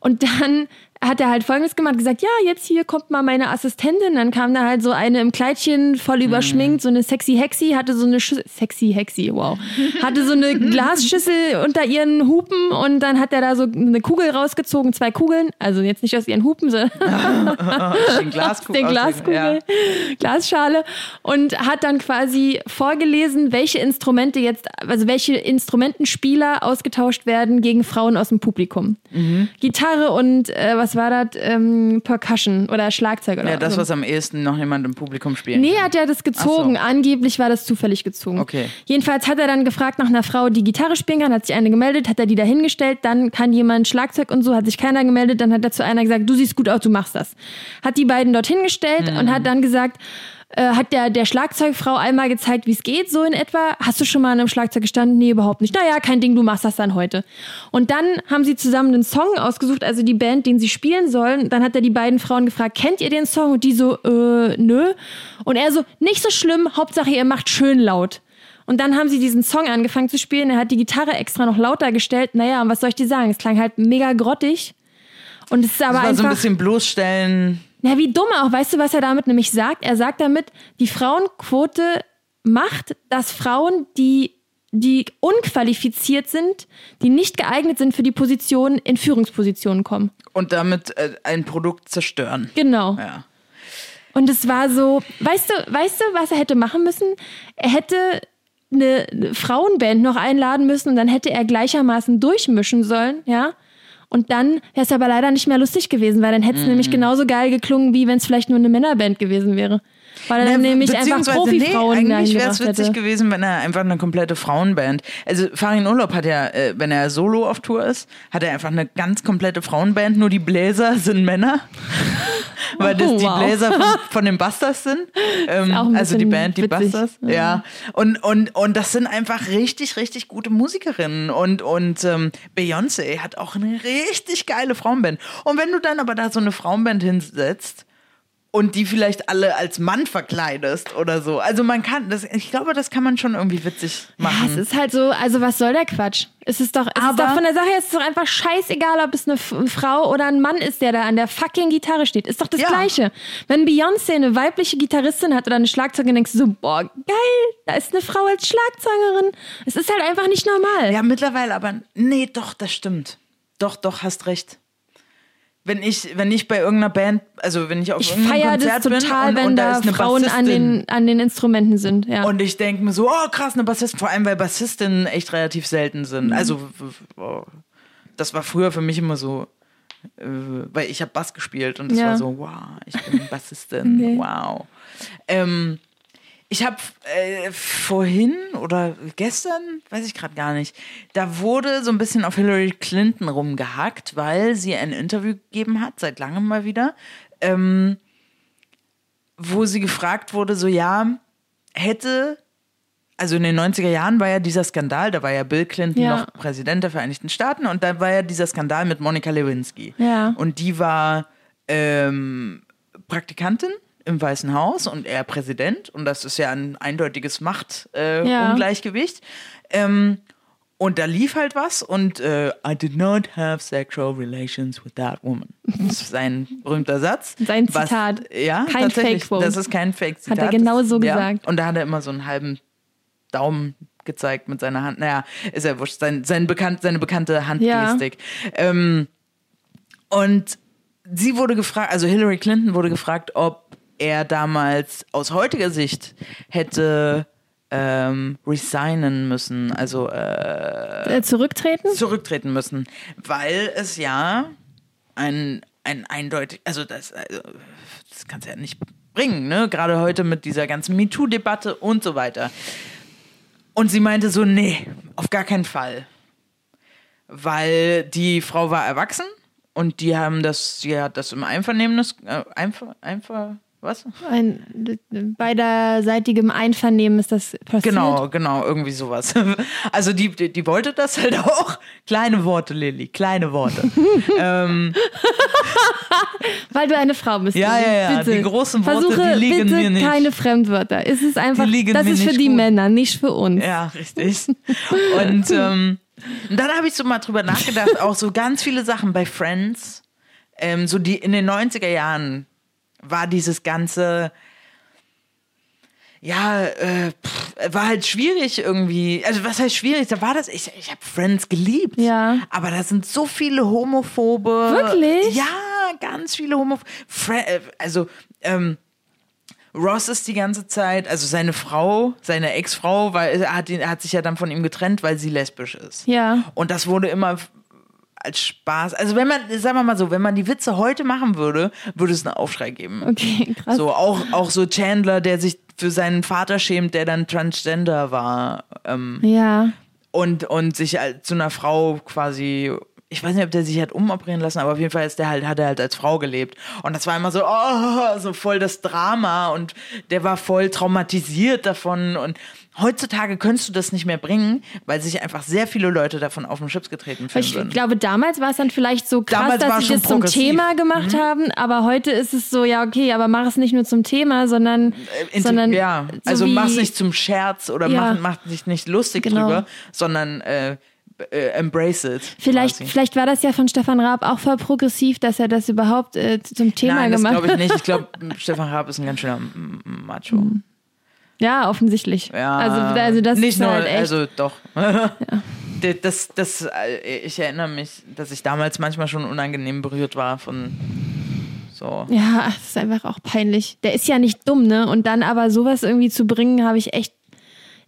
und dann hat er halt folgendes gemacht, gesagt, ja, jetzt hier kommt mal meine Assistentin. Dann kam da halt so eine im Kleidchen, voll überschminkt, so eine sexy Hexi, hatte so eine Schüssel, sexy Hexi, wow, hatte so eine [LAUGHS] Glasschüssel unter ihren Hupen und dann hat er da so eine Kugel rausgezogen, zwei Kugeln, also jetzt nicht aus ihren Hupen, sondern [LAUGHS] Den Glaskugel. [LAUGHS] den Glaskugel, Glasschale und hat dann quasi vorgelesen, welche Instrumente jetzt, also welche Instrumentenspieler ausgetauscht werden gegen Frauen aus dem Publikum. Mhm. Gitarre und äh, was war das? Ähm, Percussion oder Schlagzeug oder Ja, das, so. was am ehesten noch jemand im Publikum spielt. Nee, hat er das gezogen. So. Angeblich war das zufällig gezogen. Okay. Jedenfalls hat er dann gefragt nach einer Frau, die Gitarre spielen kann, hat sich eine gemeldet, hat er die da hingestellt, dann kann jemand Schlagzeug und so, hat sich keiner gemeldet, dann hat er zu einer gesagt, du siehst gut aus, du machst das. Hat die beiden dort hingestellt und hat dann gesagt, äh, hat der, der Schlagzeugfrau einmal gezeigt, wie es geht, so in etwa. Hast du schon mal an einem Schlagzeug gestanden? Nee, überhaupt nicht. Naja, kein Ding, du machst das dann heute. Und dann haben sie zusammen einen Song ausgesucht, also die Band, den sie spielen sollen. Dann hat er die beiden Frauen gefragt, kennt ihr den Song? Und die so, äh, nö. Und er so, nicht so schlimm, Hauptsache ihr macht schön laut. Und dann haben sie diesen Song angefangen zu spielen. Er hat die Gitarre extra noch lauter gestellt. Naja, und was soll ich dir sagen? Es klang halt mega grottig. Und es ist aber Das war so ein einfach. bisschen bloßstellen. Na, wie dumm auch. Weißt du, was er damit nämlich sagt? Er sagt damit, die Frauenquote macht, dass Frauen, die, die unqualifiziert sind, die nicht geeignet sind für die Position, in Führungspositionen kommen. Und damit äh, ein Produkt zerstören. Genau. Ja. Und es war so, weißt du, weißt du, was er hätte machen müssen? Er hätte eine eine Frauenband noch einladen müssen und dann hätte er gleichermaßen durchmischen sollen, ja? Und dann wäre es aber leider nicht mehr lustig gewesen, weil dann hätte es nämlich genauso geil geklungen, wie wenn es vielleicht nur eine Männerband gewesen wäre. Weil dann nämlich einfach Beziehungsweise, Profifrauen nee, eigentlich wäre es witzig hätte. gewesen, wenn er einfach eine komplette Frauenband. Also Farin Urlaub hat ja, äh, wenn er solo auf Tour ist, hat er einfach eine ganz komplette Frauenband. Nur die Bläser sind Männer, [LAUGHS] weil das Oh, die wow. Bläser von, [LAUGHS] von den Busters sind. Ähm, also die Band, die witzig. Busters. Ja. Und und und das sind einfach richtig richtig gute Musikerinnen und und ähm, Beyoncé hat auch eine richtig geile Frauenband. Und wenn du dann aber da so eine Frauenband hinsetzt und die vielleicht alle als Mann verkleidest oder so. Also man kann, das, ich glaube, das kann man schon irgendwie witzig Ja, es machen. ist halt so, also was soll der Quatsch? Es ist doch, es ist Aber- doch von der Sache her, es ist doch einfach scheißegal, ob es eine Frau oder ein Mann ist, der da an der fucking Gitarre steht. Ist doch das Ja. Gleiche. Wenn Beyoncé eine weibliche Gitarristin hat oder eine Schlagzeugerin, denkst du so, boah, geil, da ist eine Frau als Schlagzeugerin. Es ist halt einfach nicht normal. ja, mittlerweile aber, nee, doch, das stimmt. Doch, doch, hast recht. Wenn ich, wenn ich bei irgendeiner Band, also wenn ich auf ich irgendeinem feiere das Konzert total, bin und, wenn und da da ist eine Frauen an Bassistin den, an den Instrumenten sind. Ja. und ich denke mir so, oh krass, eine Bassistin, vor allem weil Bassistinnen echt relativ selten sind. Mhm. Also oh, das war früher für mich immer so, äh, weil ich habe Bass gespielt und es Ja. war so, wow, ich bin Bassistin, [LAUGHS] Okay. wow. Ähm, ich habe äh, vorhin oder gestern, weiß ich gerade gar nicht, da wurde so ein bisschen auf Hillary Clinton rumgehackt, weil sie ein Interview gegeben hat, seit langem mal wieder, ähm, wo sie gefragt wurde, so ja, hätte, also in den 90er Jahren war ja dieser Skandal, da war ja Bill Clinton Ja. noch Präsident der Vereinigten Staaten und da war ja dieser Skandal mit Monika Lewinsky. Ja. Und die war ähm, Praktikantin im Weißen Haus und er Präsident und das ist ja ein eindeutiges Machtungleichgewicht. Äh, Ja. Ähm, Und da lief halt was und äh, I did not have sexual relations with that woman. Das ist sein berühmter Satz. Sein Zitat. Was, ja, Kein. Fake-Quote. Das ist kein Fake-Zitat. Hat er genau Das- so ja. gesagt. Und da hat er immer so einen halben Daumen gezeigt mit seiner Hand. Naja, ist ja wurscht. Sein, sein bekannt, seine bekannte Handgestik. Ähm, und sie wurde gefragt, also Hillary Clinton wurde gefragt, ob er damals aus heutiger Sicht hätte ähm, resignen müssen, also äh, Äh, zurücktreten? zurücktreten müssen, weil es ja ein, ein eindeutig, also das, also das kannst du ja nicht bringen, ne? Gerade heute mit dieser ganzen MeToo-Debatte und so weiter. Und sie meinte so, nee, auf gar keinen Fall. Weil die Frau war erwachsen und die haben das, sie hat das im Einvernehmen, äh, einfach, einfach, was? Ein, beiderseitigem Einvernehmen ist das passiert. Genau, genau, irgendwie sowas. [LAUGHS] Also die, die, die wollte das halt auch. Kleine Worte, Lilly, kleine Worte. [LAUGHS] ähm, Weil du eine Frau bist. Ja, ja, ja, Bitte. die großen Worte, Versuche die liegen bitte mir nicht. keine Fremdwörter. Es ist einfach, das ist für die gut. Männer, nicht für uns. ja, richtig. Und ähm, dann habe ich so mal drüber nachgedacht, auch so ganz viele Sachen bei Friends, ähm, so die in den 90er Jahren war dieses ganze ja, äh, pff, war halt schwierig irgendwie. Also was heißt schwierig? Da war das, ich, ich habe Friends geliebt. Ja. Aber da sind so viele homophobe. Wirklich? Ja, ganz viele homophobe. Äh, also, ähm, Ross ist die ganze Zeit, also seine Frau, seine Ex-Frau, weil er hat, ihn, hat sich ja dann von ihm getrennt, weil sie lesbisch ist. Ja. Und das wurde immer als Spaß. Also wenn man, sagen wir mal so, wenn man die Witze heute machen würde, würde es einen Aufschrei geben. Okay, krass. So, auch, auch so Chandler, der sich für seinen Vater schämt, der dann Transgender war. Ähm, Ja. und, und sich als, zu einer Frau quasi, ich weiß nicht, ob der sich hat umoperieren lassen, aber auf jeden Fall ist der halt, hat er halt als Frau gelebt. Und das war immer so, oh, so voll das Drama und der war voll traumatisiert davon und heutzutage könntest du das nicht mehr bringen, weil sich einfach sehr viele Leute davon auf den Chips getreten fühlen Ich würden. glaube, damals war es dann vielleicht so krass, Damals dass es sie das zum. Mhm. Thema gemacht haben, aber heute ist es so, ja, okay, aber mach es nicht nur zum Thema, sondern, Äh, sondern ja, so also wie, mach's nicht zum Scherz oder Ja. mach, mach dich nicht lustig Genau. drüber, sondern äh, äh, embrace it. Vielleicht, quasi. vielleicht war das ja von Stefan Raab auch voll progressiv, dass er das überhaupt äh, zum Thema Nein, das gemacht glaube ich hat. [LAUGHS] nicht. Ich glaube, Stefan Raab ist ein ganz schöner Macho. Ja, offensichtlich. Ja, also, also das nicht ist nur, halt echt. also doch. [LAUGHS] Das, das, äh, ich erinnere mich, dass ich damals manchmal schon unangenehm berührt war von so. ja, es ist einfach auch peinlich. Der ist ja nicht dumm, ne? Und dann aber sowas irgendwie zu bringen, habe ich echt,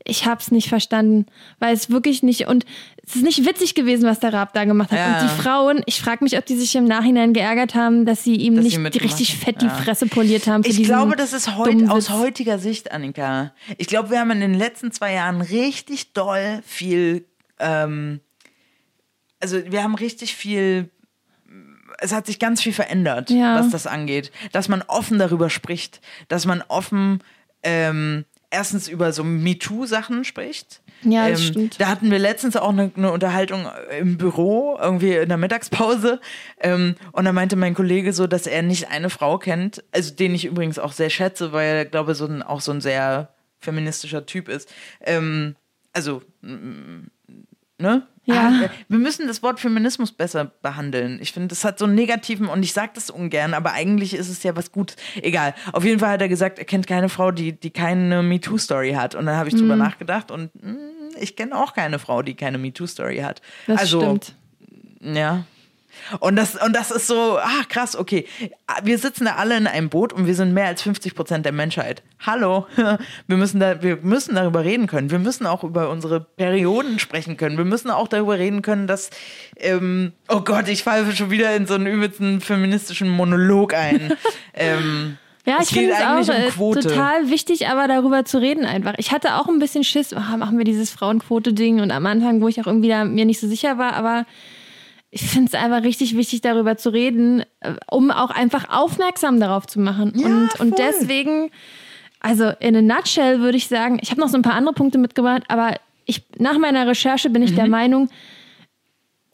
ich hab's nicht verstanden, weil es wirklich nicht und es ist nicht witzig gewesen, was der Raab da gemacht hat. Ja. Und die Frauen, ich frage mich, ob die sich im Nachhinein geärgert haben, dass sie ihm Dass sie nicht mitgemacht richtig fett die Ja. Fresse poliert haben. Ich glaube, das ist heut, aus heutiger Sicht, Annika. Ich glaube, wir haben in den letzten zwei Jahren richtig doll viel, ähm, also wir haben richtig viel, es hat sich ganz viel verändert, Ja. was das angeht. Dass man offen darüber spricht, dass man offen ähm, erstens über so MeToo-Sachen spricht. Ja, das ähm, stimmt. Da hatten wir letztens auch eine, eine Unterhaltung im Büro, irgendwie in der Mittagspause. Ähm, und da meinte mein Kollege so, dass er nicht eine Frau kennt, also den ich übrigens auch sehr schätze, weil er, glaube ich, so ein, auch so ein sehr feministischer Typ ist. Ähm, also, ne? Ja. Ah, wir müssen das Wort Feminismus besser behandeln. Ich finde, das hat so einen negativen, und ich sage das ungern, aber eigentlich ist es ja was Gutes. Egal. Auf jeden Fall hat er gesagt, er kennt keine Frau, die, die keine MeToo-Story hat. Und dann habe ich Mhm. drüber nachgedacht und mh, ich kenne auch keine Frau, die keine MeToo-Story hat. Das also, stimmt. ja. Und das, und das ist so, ah, krass, okay. Wir sitzen da alle in einem Boot und wir sind mehr als 50 Prozent der Menschheit. Hallo. [LAUGHS] Wir müssen, da, wir müssen darüber reden können. Wir müssen auch über unsere Perioden sprechen können. Wir müssen auch darüber reden können, dass, ähm, oh Gott, ich falle schon wieder in so einen übelsten feministischen Monolog ein. [LAUGHS] ähm, Ja, es ich finde geht es auch um äh, total wichtig, aber darüber zu reden einfach. Ich hatte auch ein bisschen Schiss, ah, machen wir dieses Frauenquote-Ding und am Anfang, wo ich auch irgendwie da mir nicht so sicher war, aber ich finde es einfach richtig wichtig, darüber zu reden, äh, um auch einfach aufmerksam darauf zu machen. Ja, und, und deswegen, also in a nutshell würde ich sagen, ich habe noch so ein paar andere Punkte mitgebracht, aber ich, nach meiner Recherche bin ich Mhm. der Meinung,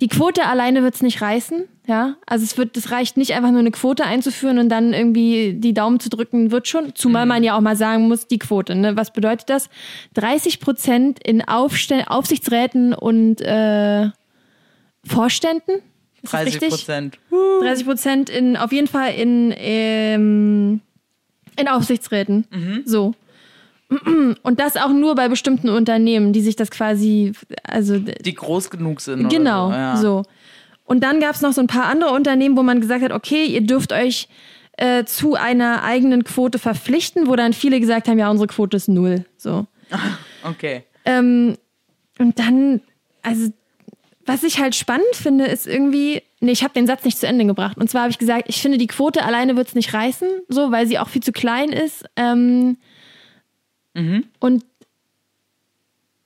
die Quote alleine wird es nicht reißen. Ja, also es wird, es reicht nicht einfach nur eine Quote einzuführen und dann irgendwie die Daumen zu drücken, wird schon. Zumal man ja auch mal sagen muss, die Quote. Ne? Was bedeutet das? 30 Prozent in Aufste Aufsichtsräten und äh, Vorständen. Ist das 30 richtig? Prozent. 30 Prozent in, auf jeden Fall in, ähm, in Aufsichtsräten. So. Und das auch nur bei bestimmten Unternehmen, die sich das quasi, also Die groß genug sind. Genau, so. Ja. so. Und dann gab es noch so ein paar andere Unternehmen, wo man gesagt hat, okay, ihr dürft euch äh, zu einer eigenen Quote verpflichten, wo dann viele gesagt haben, ja, unsere Quote ist null. So. [LAUGHS] Okay. Ähm, und dann, also, was ich halt spannend finde, ist irgendwie, nee, ich habe den Satz nicht zu Ende gebracht. Und zwar habe ich gesagt, ich finde, die Quote alleine wird es nicht reißen, so, weil sie auch viel zu klein ist. Ähm, Und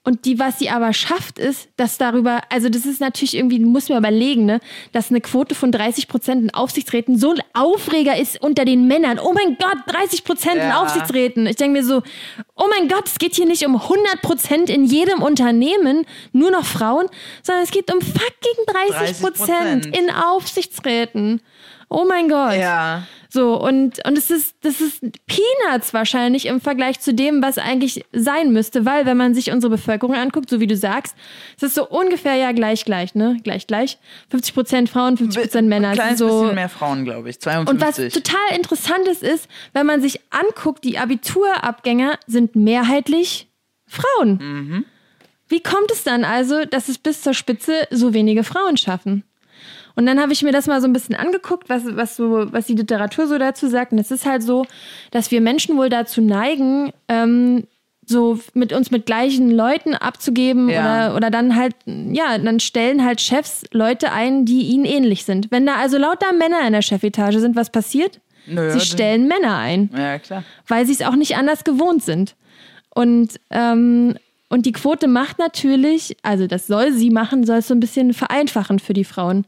und die, was sie aber schafft, ist, dass darüber, also das ist natürlich irgendwie, du musst mir überlegen, ne, dass eine Quote von 30 Prozent in Aufsichtsräten so ein Aufreger ist unter den Männern. Oh mein Gott, 30 Prozent in Ja. Aufsichtsräten. Ich denke mir so, oh mein Gott, es geht hier nicht um 100 Prozent in jedem Unternehmen, nur noch Frauen, sondern es geht um fucking 30 Prozent 30%. in Aufsichtsräten. Oh mein Gott. Ja. So, und, und es ist, das ist Peanuts wahrscheinlich im Vergleich zu dem, was eigentlich sein müsste, weil wenn man sich unsere Bevölkerung anguckt, so wie du sagst, es ist so ungefähr ja gleich, gleich, ne? Gleich, gleich. 50 Prozent Frauen, 50 Prozent Männer. Ein kleines so. bisschen mehr Frauen, glaube ich. Und was 52. total interessant ist, ist, wenn man sich anguckt, die Abiturabgänger sind mehrheitlich Frauen. Mhm. Wie kommt es dann also, dass es bis zur Spitze so wenige Frauen schaffen? Und dann habe ich mir das mal so ein bisschen angeguckt, was, was, so, was die Literatur so dazu sagt. Und es ist halt so, dass wir Menschen wohl dazu neigen, ähm, so mit uns mit gleichen Leuten abzugeben Ja. oder, oder dann halt, ja, dann stellen halt Chefs Leute ein, die ihnen ähnlich sind. Wenn da also lauter Männer in der Chefetage sind, was passiert? Nö, Sie stellen Männer ein Ja, klar. weil sie es auch nicht anders gewohnt sind. Und, ähm, und die Quote macht natürlich, also das soll sie machen, soll es so ein bisschen vereinfachen für die Frauen.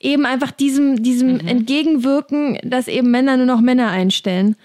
Eben einfach diesem, diesem entgegenwirken, dass eben Männer nur noch Männer einstellen.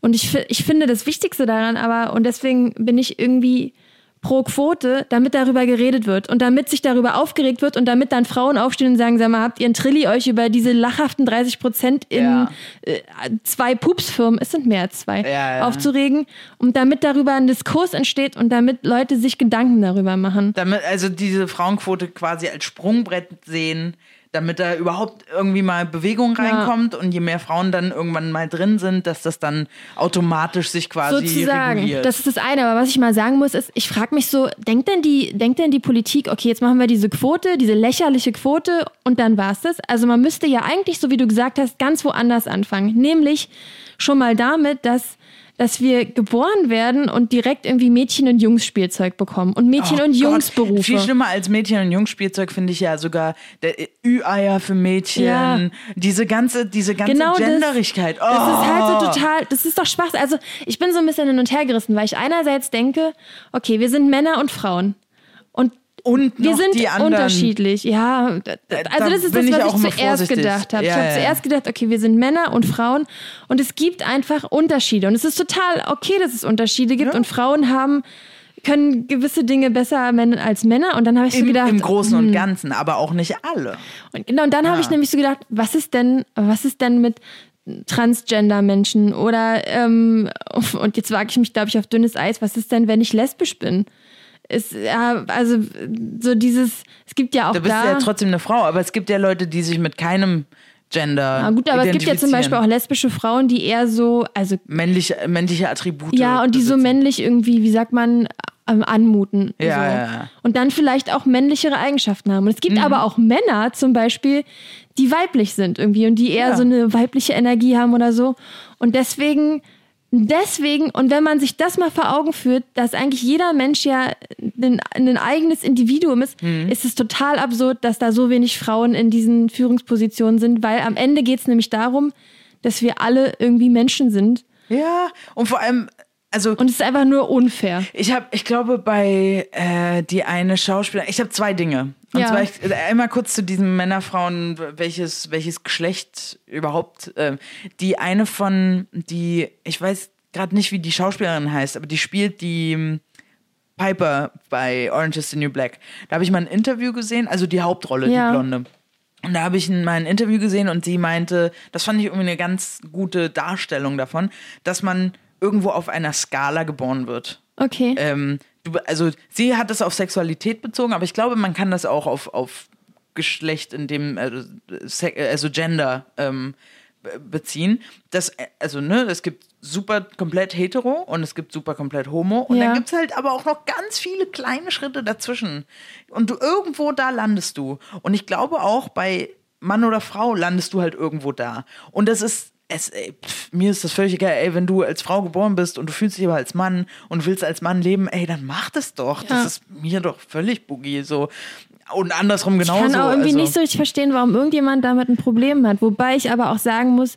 Und ich, ich finde das Wichtigste daran aber, und deswegen bin ich irgendwie pro Quote, damit darüber geredet wird und damit sich darüber aufgeregt wird und damit dann Frauen aufstehen und sagen, sag mal, habt ihr ein Trilli euch über diese lachhaften 30 Prozent in Ja. äh, zwei Pupsfirmen, es sind mehr als zwei, Ja, ja. aufzuregen und damit darüber ein Diskurs entsteht und damit Leute sich Gedanken darüber machen. Damit, also diese Frauenquote quasi als Sprungbrett sehen, damit da überhaupt irgendwie mal Bewegung reinkommt und je mehr Frauen dann irgendwann mal drin sind, dass das dann automatisch sich quasi Sozusagen. reguliert. Das ist das eine. Aber was ich mal sagen muss, ist, ich frage mich so, denkt denn, die, denkt denn die Politik, okay, jetzt machen wir diese Quote, diese lächerliche Quote und dann war's das? Also man müsste ja eigentlich, so wie du gesagt hast, ganz woanders anfangen. Nämlich schon mal damit, dass dass wir geboren werden und direkt irgendwie Mädchen- und Jungs-Spielzeug bekommen und Mädchen- Oh und Jungs-Berufe. Viel schlimmer als Mädchen- und Jungsspielzeug finde ich ja sogar der Ü-Eier für Mädchen. Ja. Diese ganze, diese ganze Genau das- Genderigkeit. Oh. Das ist halt so total, das ist doch Spaß. Also ich bin so ein bisschen hin und her gerissen, weil ich einerseits denke, okay, wir sind Männer und Frauen. Und wir sind unterschiedlich. Ja, Da also das ist das, ich was ich immer zuerst gedacht habe. Ja, ich habe ja, zuerst gedacht, okay, wir sind Männer und Frauen und es gibt einfach Unterschiede. Und es ist total okay, dass es Unterschiede gibt Ja. und Frauen haben können gewisse Dinge besser als Männer. Und dann habe ich so Im, gedacht, Im Großen hm, und Ganzen, aber auch nicht alle. und genau, und dann habe ich nämlich so gedacht, was ist denn, was ist denn mit Transgender-Menschen oder ähm, [LAUGHS] und jetzt wage ich mich, glaube ich, auf dünnes Eis, was ist denn, wenn ich lesbisch bin? Ja, also so dieses, es gibt ja auch Da bist da. du ja trotzdem eine Frau, aber es gibt ja Leute, die sich mit keinem Gender. na gut, aber es gibt ja zum Beispiel auch lesbische Frauen, die eher so, also männliche, männliche Attribute. ja, und die so besitzen. männlich irgendwie, wie sagt man, ähm, anmuten. Ja, so. ja, ja. Und dann vielleicht auch männlichere Eigenschaften haben. Und es gibt Mhm. aber auch Männer zum Beispiel, die weiblich sind irgendwie und die eher Ja. so eine weibliche Energie haben oder so. Und deswegen, deswegen, und wenn man sich das mal vor Augen führt, dass eigentlich jeder Mensch ja ein, ein eigenes Individuum ist, Mhm. ist es total absurd, dass da so wenig Frauen in diesen Führungspositionen sind, weil am Ende geht es nämlich darum, dass wir alle irgendwie Menschen sind. Ja, und vor allem, also Und es ist einfach nur unfair. ich habe, ich glaube, bei äh, die eine Schauspielerin, ich habe zwei Dinge. Und Ja. zwar ich, äh, einmal kurz zu diesen Männer, Frauen, welches, welches Geschlecht überhaupt. Äh, die eine von, die, ich weiß gerade nicht, wie die Schauspielerin heißt, aber die spielt die ähm, Piper bei Orange is the New Black. Da habe ich mal ein Interview gesehen, also die Hauptrolle, Ja. die Blonde. Und da habe ich mal ein Interview gesehen und sie meinte, das fand ich irgendwie eine ganz gute Darstellung davon, dass man irgendwo auf einer Skala geboren wird. Okay. Ähm, du, also sie hat es auf Sexualität bezogen, aber ich glaube, man kann das auch auf, auf Geschlecht in dem, also, also Gender ähm, be- beziehen. Das, äh, also, ne, es gibt super komplett hetero und es gibt super komplett homo. Und Ja. dann gibt es halt aber auch noch ganz viele kleine Schritte dazwischen. Und du irgendwo da landest du. Und ich glaube auch bei Mann oder Frau landest du halt irgendwo da. Und das ist. Es, ey, pff, mir ist das völlig egal, ey, wenn du als Frau geboren bist und du fühlst dich aber als Mann und willst als Mann leben, ey, dann mach das doch. Ja. Das ist mir doch völlig boogie. So. Und andersrum genauso. Ich kann auch irgendwie also. nicht so richtig verstehen, warum irgendjemand damit ein Problem hat. Wobei ich aber auch sagen muss,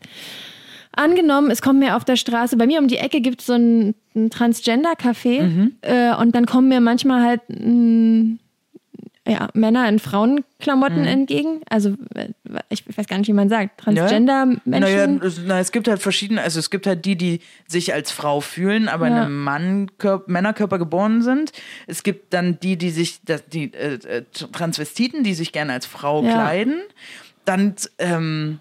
angenommen, es kommt mir auf der Straße, bei mir um die Ecke gibt es so ein, ein Transgender-Café Mhm. äh, und dann kommen mir manchmal halt mh, ja, Männer in Frauenklamotten Mhm. entgegen. Also äh, ich weiß gar nicht, wie man sagt. Transgender-Menschen. Naja, es- na, es gibt halt verschiedene, also es gibt halt die, die sich als Frau fühlen, aber in Ja. einem Mannkörper, Männerkörper geboren sind. Es gibt dann die, die sich, die äh, äh, Transvestiten, die sich gerne als Frau Ja. kleiden. Dann, ähm,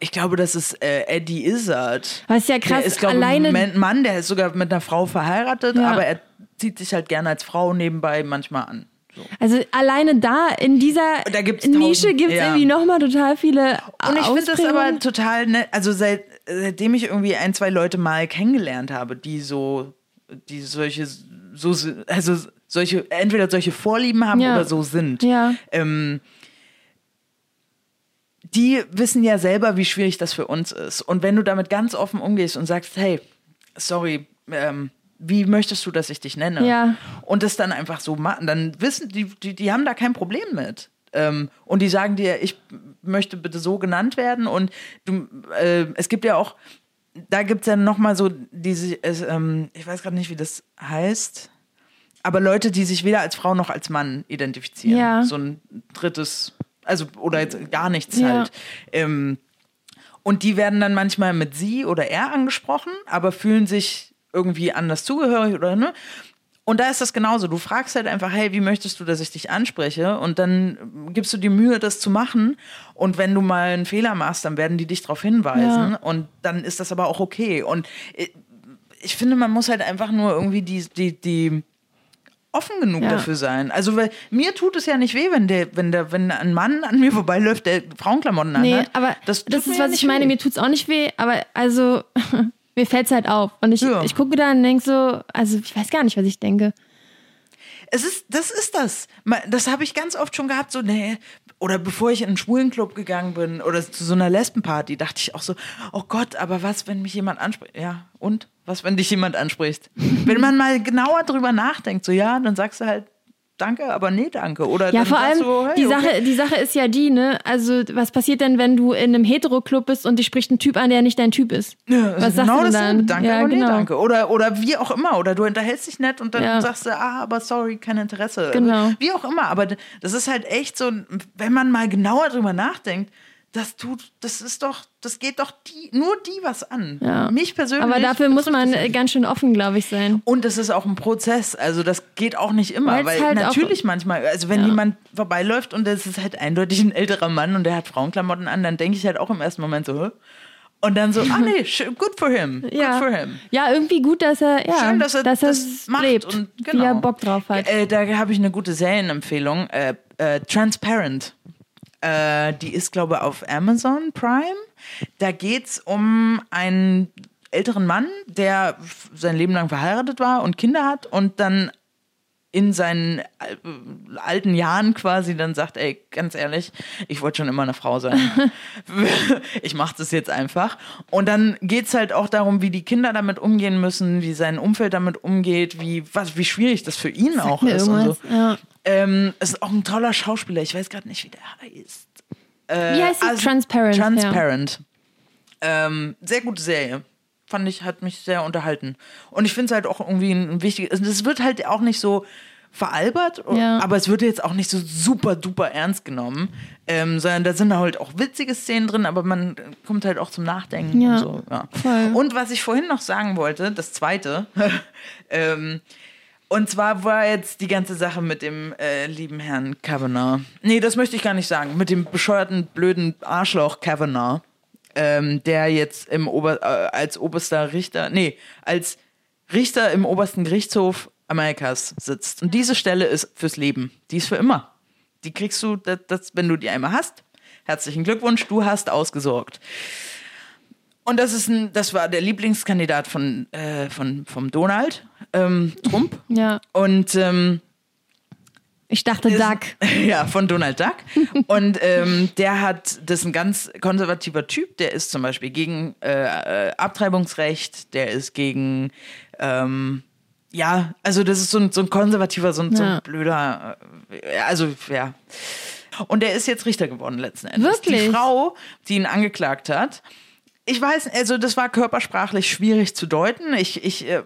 ich glaube, das ist äh, Eddie Izzard. Ist ja krass, Der ist, glaube ich, ein Mann, der ist sogar mit einer Frau verheiratet, Ja. aber er zieht sich halt gerne als Frau nebenbei manchmal an. So. Also alleine da in dieser Da gibt's Nische gibt es ja. irgendwie nochmal total viele Und ich finde das aber total nett. Also seit, seitdem ich irgendwie ein, zwei Leute mal kennengelernt habe, die so, die solche, so, also solche, entweder solche Vorlieben haben Ja. oder so sind. Ja. Ähm, die wissen ja selber, wie schwierig das für uns ist. Und wenn du damit ganz offen umgehst und sagst, hey, sorry, ähm, wie möchtest du, dass ich dich nenne? Ja. Und das dann einfach so machen, dann wissen die, die, die haben da kein Problem mit. Ähm, und die sagen dir, ich möchte bitte so genannt werden. Und du, äh, es gibt ja auch, da gibt es ja nochmal so diese, es, ähm, ich weiß gerade nicht, wie das heißt, aber Leute, die sich weder als Frau noch als Mann identifizieren. Ja. So ein drittes, also oder jetzt gar nichts Ja. halt. Ähm, und die werden dann manchmal mit sie oder er angesprochen, aber fühlen sich irgendwie anders zugehörig oder ne? Und da ist das genauso. Du fragst halt einfach, hey, wie möchtest du, dass ich dich anspreche? Und dann gibst du dir Mühe, das zu machen. Und wenn du mal einen Fehler machst, dann werden die dich darauf hinweisen. Ja. Und dann ist das aber auch okay. Und ich- ich finde, man muss halt einfach nur irgendwie die, die, die offen genug Ja. dafür sein. Also weil mir tut es ja nicht weh, wenn der, wenn der, wenn ein Mann an mir vorbeiläuft, der Frauenklamotten Nee, anhat. aber das, das, tut ist, was ich meine. weh. Mir tut's auch nicht weh, aber also [LAUGHS] mir fällt's halt auf. Und ich, Ja. ich gucke da und denke so, also ich weiß gar nicht, was ich denke. Es ist, das ist das. Das habe ich ganz oft schon gehabt, so, nee. Oder bevor ich in einen Schwulenclub gegangen bin oder zu so einer Lesbenparty, dachte ich auch so, oh Gott, aber was, wenn mich jemand anspricht? Ja, und? Was, wenn dich jemand anspricht? wenn man mal genauer drüber nachdenkt, so, ja, dann sagst du halt, danke, aber nee, danke. Oder Ja, vor allem, du, hey, die, okay. Sache, die Sache ist ja die, ne? Also, was passiert denn, wenn du in einem Hetero-Club bist und dich spricht ein Typ an, der nicht dein Typ ist? Ja, was sagst genau du denn dann? Danke, ja, aber genau. nee, danke. Oder, oder wie auch immer. Oder du unterhältst dich nett und dann Ja. sagst du, ah, aber sorry, kein Interesse. Genau. Wie auch immer. Aber das ist halt echt so, wenn man mal genauer drüber nachdenkt, das tut, das ist doch, das geht doch die, nur die was an. Ja. Mich persönlich. Aber dafür muss man ganz schön offen, glaube ich, sein. Und es ist auch ein Prozess. Also das geht auch nicht immer, Weil's weil halt natürlich manchmal, also wenn Ja. jemand vorbeiläuft und das ist halt eindeutig ein älterer Mann und der hat Frauenklamotten an, dann denke ich halt auch im ersten Moment so, Hä? und dann so, ah nee, good for him, Ja. good for him. Ja, irgendwie gut, dass er, ja, Schön, dass er dass das es macht lebt, und wie genau. er Bock drauf hat. Äh, da habe ich eine gute Serienempfehlung. Äh, äh, Transparent. Äh, die ist, glaube ich, auf Amazon Prime. Da geht es um einen älteren Mann, der sein Leben lang verheiratet war und Kinder hat und dann in seinen al- alten Jahren quasi dann sagt, ey, ganz ehrlich, ich wollte schon immer eine Frau sein. [LAUGHS] ich mache das jetzt einfach. Und dann geht's halt auch darum, wie die Kinder damit umgehen müssen, wie sein Umfeld damit umgeht, wie, was, wie schwierig das für ihn auch mir ist. So. ja. Ähm, es ist auch ein toller Schauspieler. Ich weiß gerade nicht, wie der heißt. Äh, Wie heißt also- Transparent, ja. Transparent. Ähm, sehr gute Serie. Fand ich, hat mich sehr unterhalten. Und ich finde es halt auch irgendwie ein wichtiges. Es wird halt auch nicht so veralbert, Ja. aber es wird jetzt auch nicht so super duper ernst genommen, ähm, sondern da sind halt auch witzige Szenen drin, aber man kommt halt auch zum Nachdenken Ja, und so. Ja. Und was ich vorhin noch sagen wollte, das zweite, [LAUGHS] ähm, Und zwar war jetzt die ganze Sache mit dem äh, lieben Herrn Kavanaugh. Nee, das möchte ich gar nicht sagen. Mit dem bescheuerten, blöden Arschloch Kavanaugh, ähm, der jetzt im Ober äh, als oberster Richter, nee, als Richter im obersten Gerichtshof Amerikas sitzt. Und diese Stelle ist fürs Leben. Die ist für immer. Die kriegst du, das, das, wenn du die einmal hast. Herzlichen Glückwunsch, du hast ausgesorgt. Und das ist ein, das war der Lieblingskandidat von, äh, von vom Donald ähm, Trump. Ja. Und ähm, Ich dachte ist- Duck. [LAUGHS] Ja, von Donald Duck. Und ähm, der hat, das ist ein ganz konservativer Typ, der ist zum Beispiel gegen äh, äh, Abtreibungsrecht, der ist gegen, ähm, ja, also das ist so ein, so ein konservativer, so ein, so Ja. ein blöder, äh, also ja. Und der ist jetzt Richter geworden letzten Endes. Wirklich? Die Frau, die ihn angeklagt hat, ich weiß, also das war körpersprachlich schwierig zu deuten. Ich, ich, äh,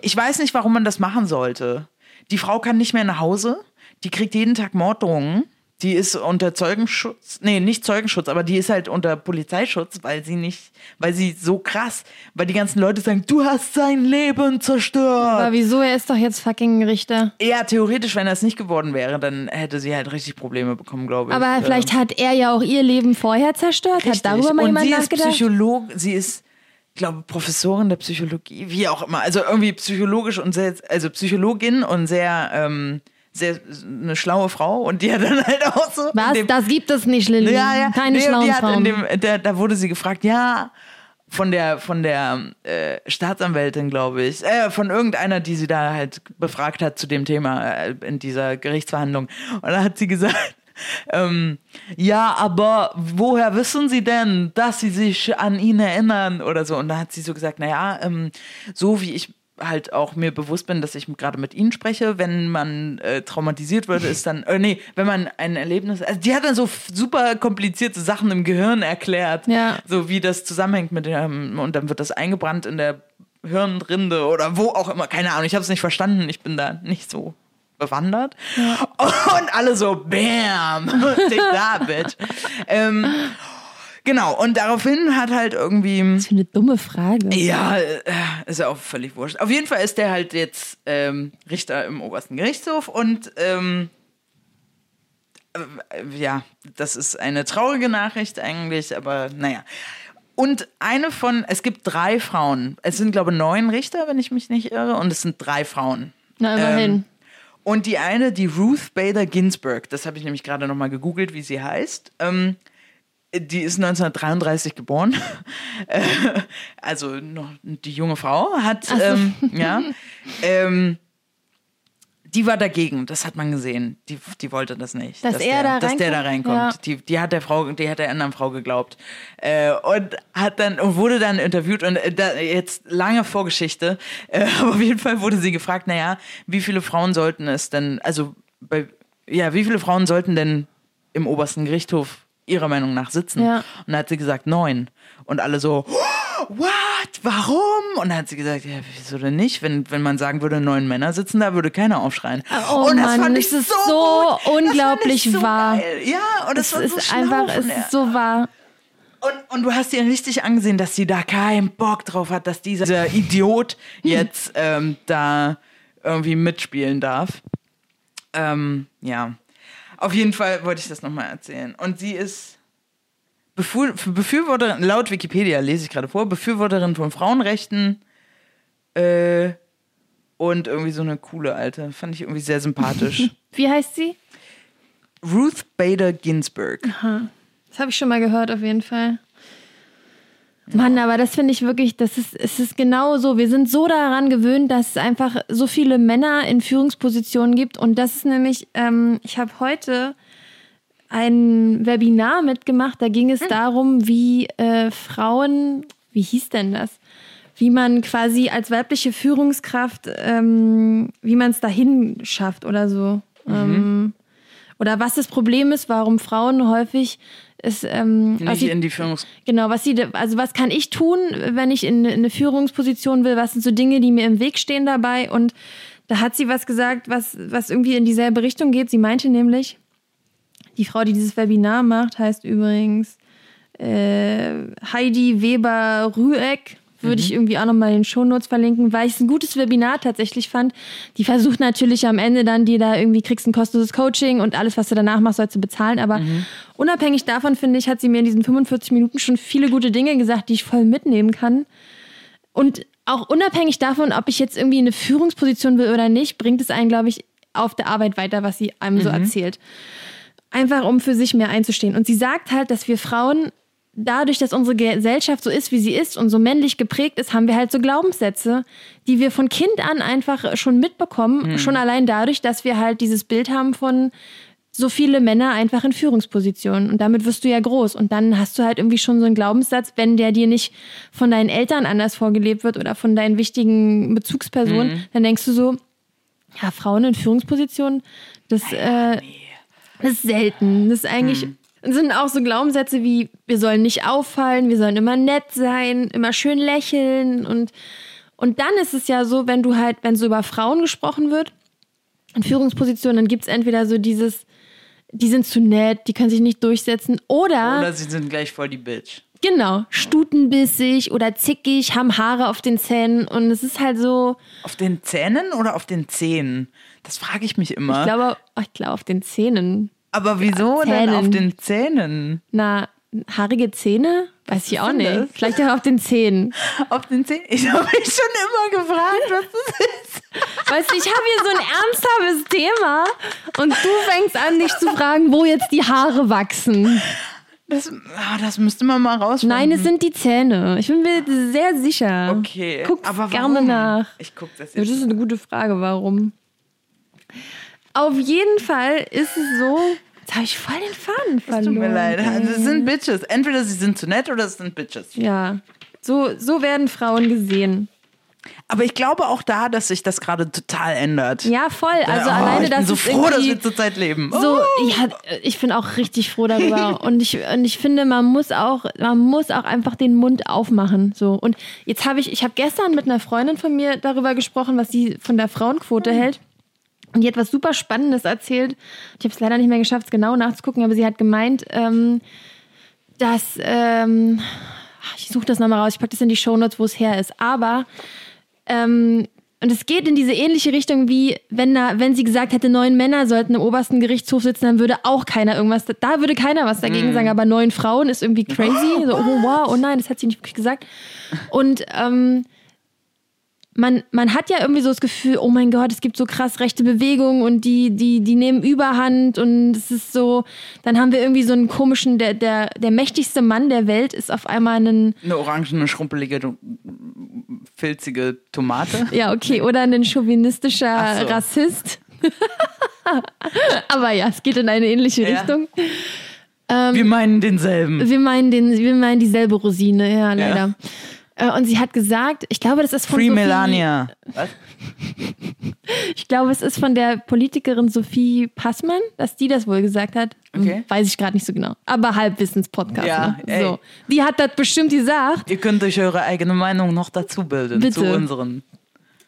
ich weiß nicht, warum man das machen sollte. Die Frau kann nicht mehr nach Hause. Die kriegt jeden Tag Morddrohungen. Die ist unter Zeugenschutz, nee, nicht Zeugenschutz, aber die ist halt unter Polizeischutz, weil sie nicht, weil sie so krass, weil die ganzen Leute sagen, du hast sein Leben zerstört. Aber wieso? Er ist doch jetzt fucking Richter. Ja, theoretisch, wenn er es nicht geworden wäre, dann hätte sie halt richtig Probleme bekommen, glaube ich. Aber Ähm, vielleicht hat er ja auch ihr Leben vorher zerstört. Richtig. Hat darüber mal und jemand sie ist nachgedacht? Psycholog, sie ist, glaube Professorin der Psychologie, wie auch immer. Also irgendwie psychologisch und sehr, also Psychologin und sehr, ähm, sehr eine schlaue Frau und die hat dann halt auch so. Was? dem- Das gibt es nicht, Lilly. ja, ja. Keine nee, schlauen Frauen. dem, da wurde sie gefragt, ja, von der, von der äh, Staatsanwältin, glaube ich, äh, von irgendeiner, die sie da halt befragt hat zu dem Thema äh, in dieser Gerichtsverhandlung. Und da hat sie gesagt, ähm, ja, aber woher wissen Sie denn, dass Sie sich an ihn erinnern oder so? Und da hat sie so gesagt, naja, ähm, so wie ich halt auch mir bewusst bin, dass ich gerade mit ihnen spreche, wenn man äh, traumatisiert wird, ist dann, äh, nee, wenn man ein Erlebnis, also die hat dann so super komplizierte Sachen im Gehirn erklärt, Ja. so wie das zusammenhängt mit dem, und dann wird das eingebrannt in der Hirnrinde oder wo auch immer, keine Ahnung, ich habe es nicht verstanden, ich bin da nicht so bewandert. [LAUGHS] Und alle so, bam, [LAUGHS] take that, bitch. ähm, genau, und daraufhin hat halt irgendwie... Was für eine dumme Frage. Ja, äh, ist ja auch völlig wurscht. Auf jeden Fall ist der halt jetzt ähm, Richter im obersten Gerichtshof und ähm, äh, ja, das ist eine traurige Nachricht eigentlich, aber naja. Und eine von, es gibt drei Frauen. Es sind, glaube ich, neun Richter, wenn ich mich nicht irre, und es sind drei Frauen. Na, immerhin. Ähm, und die eine, die Ruth Bader Ginsburg, das habe ich nämlich gerade nochmal gegoogelt, wie sie heißt. Ähm, die ist 1933 geboren. [LAUGHS] Also noch die junge Frau hat, ähm, [LAUGHS] ja. Ähm, die war dagegen, das hat man gesehen. Die, die wollte das nicht. Dass er der, da dass der da reinkommt? reinkommt. Die, die hat der Frau, die hat der anderen Frau geglaubt. Äh, und hat dann und wurde dann interviewt und äh, da, jetzt lange Vorgeschichte. [LAUGHS] Äh, aber auf jeden Fall wurde sie gefragt, naja, wie viele Frauen sollten es denn, also bei, ja, wie viele Frauen sollten denn im obersten Gerichtshof ihrer Meinung nach sitzen? Ja. Und da hat sie gesagt, neun. Und alle so, what? Warum? Und dann hat sie gesagt, ja, wieso denn nicht? Wenn, wenn man sagen würde, neun Männer sitzen da, würde keiner aufschreien. Oh und Mann, ich es ist so gut. unglaublich das fand ich so wahr. Geil. Ja, und es so ist schlau einfach, es ist so wahr. Und, und du hast ihr richtig angesehen, dass sie da keinen Bock drauf hat, dass dieser, dieser Idiot jetzt ähm, da irgendwie mitspielen darf. Ähm, ja. Auf jeden Fall wollte ich das nochmal erzählen. Und sie ist Befür Befürworterin, laut Wikipedia lese ich gerade vor, Befürworterin von Frauenrechten äh, und irgendwie so eine coole Alte. Fand ich irgendwie sehr sympathisch. [LAUGHS] Wie heißt sie? Ruth Bader Ginsburg. Das habe ich schon mal gehört, auf jeden Fall. Mann, aber das finde ich wirklich, das ist, es ist genau so. Wir sind so daran gewöhnt, dass es einfach so viele Männer in Führungspositionen gibt. Und das ist nämlich, ähm, ich habe heute ein Webinar mitgemacht, da ging es darum, wie äh, Frauen, wie hieß denn das? Wie man quasi als weibliche Führungskraft, ähm, wie man es dahin schafft oder so. Ähm, oder was das Problem ist, warum Frauen häufig es, ähm, was Nicht sie, in die Führungs... genau, was sie, also was kann ich tun, wenn ich in eine Führungsposition will? Was sind so Dinge, die mir im Weg stehen dabei? Und da hat sie was gesagt, was, was irgendwie in dieselbe Richtung geht. Sie meinte nämlich, die Frau, die dieses Webinar macht, heißt übrigens äh, Heidi Weber-Rüeck. Würde ich irgendwie auch nochmal in den Shownotes verlinken, weil ich es ein gutes Webinar tatsächlich fand. Die versucht natürlich am Ende dann, dir da irgendwie kriegst ein kostenloses Coaching und alles, was du danach machst, sollst du bezahlen. Aber unabhängig davon, finde ich, hat sie mir in diesen 45 Minuten schon viele gute Dinge gesagt, die ich voll mitnehmen kann. Und auch unabhängig davon, ob ich jetzt irgendwie eine Führungsposition will oder nicht, bringt es einen, glaube ich, auf der Arbeit weiter, was sie einem so erzählt. Einfach um für sich mehr einzustehen. Und sie sagt halt, dass wir Frauen dadurch, dass unsere Gesellschaft so ist, wie sie ist und so männlich geprägt ist, haben wir halt so Glaubenssätze, die wir von Kind an einfach schon mitbekommen. Schon allein dadurch, dass wir halt dieses Bild haben von so viele Männer einfach in Führungspositionen. Und damit wirst du ja groß. Und dann hast du halt irgendwie schon so einen Glaubenssatz, wenn der dir nicht von deinen Eltern anders vorgelebt wird oder von deinen wichtigen Bezugspersonen, dann denkst du so, ja, Frauen in Führungspositionen, das, äh, das ist selten. Das ist eigentlich, sind auch so Glaubenssätze wie, wir sollen nicht auffallen, wir sollen immer nett sein, immer schön lächeln und, und dann ist es ja so, wenn du halt, wenn so über Frauen gesprochen wird, in Führungspositionen, dann gibt's entweder so dieses, die sind zu nett, die können sich nicht durchsetzen oder, Oder sie sind gleich voll die Bitch. genau, stutenbissig oder zickig, haben Haare auf den Zähnen und es ist halt so, Auf den Zähnen oder auf den Zähnen? Das frage ich mich immer. ich glaube, ich glaube auf den Zähnen. Aber wieso denn Zähnen. auf den Zähnen? Na, haarige Zähne? Weiß ich auch denn nicht. das? Vielleicht auch auf den Zähnen. Auf den Zähnen? Ich habe mich schon immer gefragt, was das ist. Weißt du, ich habe hier so ein ernsthaftes Thema und du fängst an, dich zu fragen, wo jetzt die Haare wachsen. Das, ah, das müsste man mal rausfinden. Nein, es sind die Zähne. Ich bin mir sehr sicher. Okay. Guck aber gerne nach. Ich guck das jetzt. Das ist eine gute Frage, warum. Auf jeden Fall ist es so. Jetzt habe ich voll den Faden verloren. Tut mir leid. Also, es sind Bitches. Entweder sie sind zu nett oder es sind Bitches. Ja, so, so werden Frauen gesehen. Aber ich glaube auch da, dass sich das gerade total ändert. Ja, voll. Also oh, alleine, ich dass bin so es froh, dass wir zurzeit leben. so, Oh. ja, ich bin auch richtig froh darüber. [LAUGHS] und, ich, und ich finde, man muss auch, man muss auch einfach den Mund aufmachen. So. Und jetzt habe ich, ich habe gestern mit einer Freundin von mir darüber gesprochen, was sie von der Frauenquote hält. Und die hat was super Spannendes erzählt. Ich habe es leider nicht mehr geschafft, es genau nachzugucken, aber sie hat gemeint, ähm, dass, ähm, ich suche das nochmal raus, ich packe das in die Shownotes, wo es her ist. Aber ähm, und es geht in diese ähnliche Richtung wie, wenn, da, wenn sie gesagt hätte, neun Männer sollten im obersten Gerichtshof sitzen, dann würde auch keiner irgendwas, da würde keiner was dagegen sagen, aber neun Frauen ist irgendwie crazy. So, oh wow, oh nein, das hat sie nicht wirklich gesagt. Und ähm, man, man hat ja irgendwie so das Gefühl, oh mein Gott, es gibt so krass rechte Bewegungen und die, die, die nehmen Überhand und es ist so, dann haben wir irgendwie so einen komischen, der, der, der mächtigste Mann der Welt ist auf einmal ein, Eine orangene, schrumpelige, filzige Tomate. Ja, okay, oder ein chauvinistischer so. Rassist. [LAUGHS] Aber ja, es geht in eine ähnliche Ja. Richtung. Wir meinen denselben. Wir meinen, den, wir meinen dieselbe Rosine, ja, leider. Äh, Und sie hat gesagt, ich glaube, das ist von Free Sophie, Melania. Was? Ich glaube, es ist von der Politikerin Sophie Passmann, dass die das wohl gesagt hat. Hm, Okay. Weiß ich gerade nicht so genau. Aber Halbwissens-Podcast. Ja, ne? so. Die hat das bestimmt gesagt. Ihr könnt euch eure eigene Meinung noch dazu bilden Bitte. zu unseren.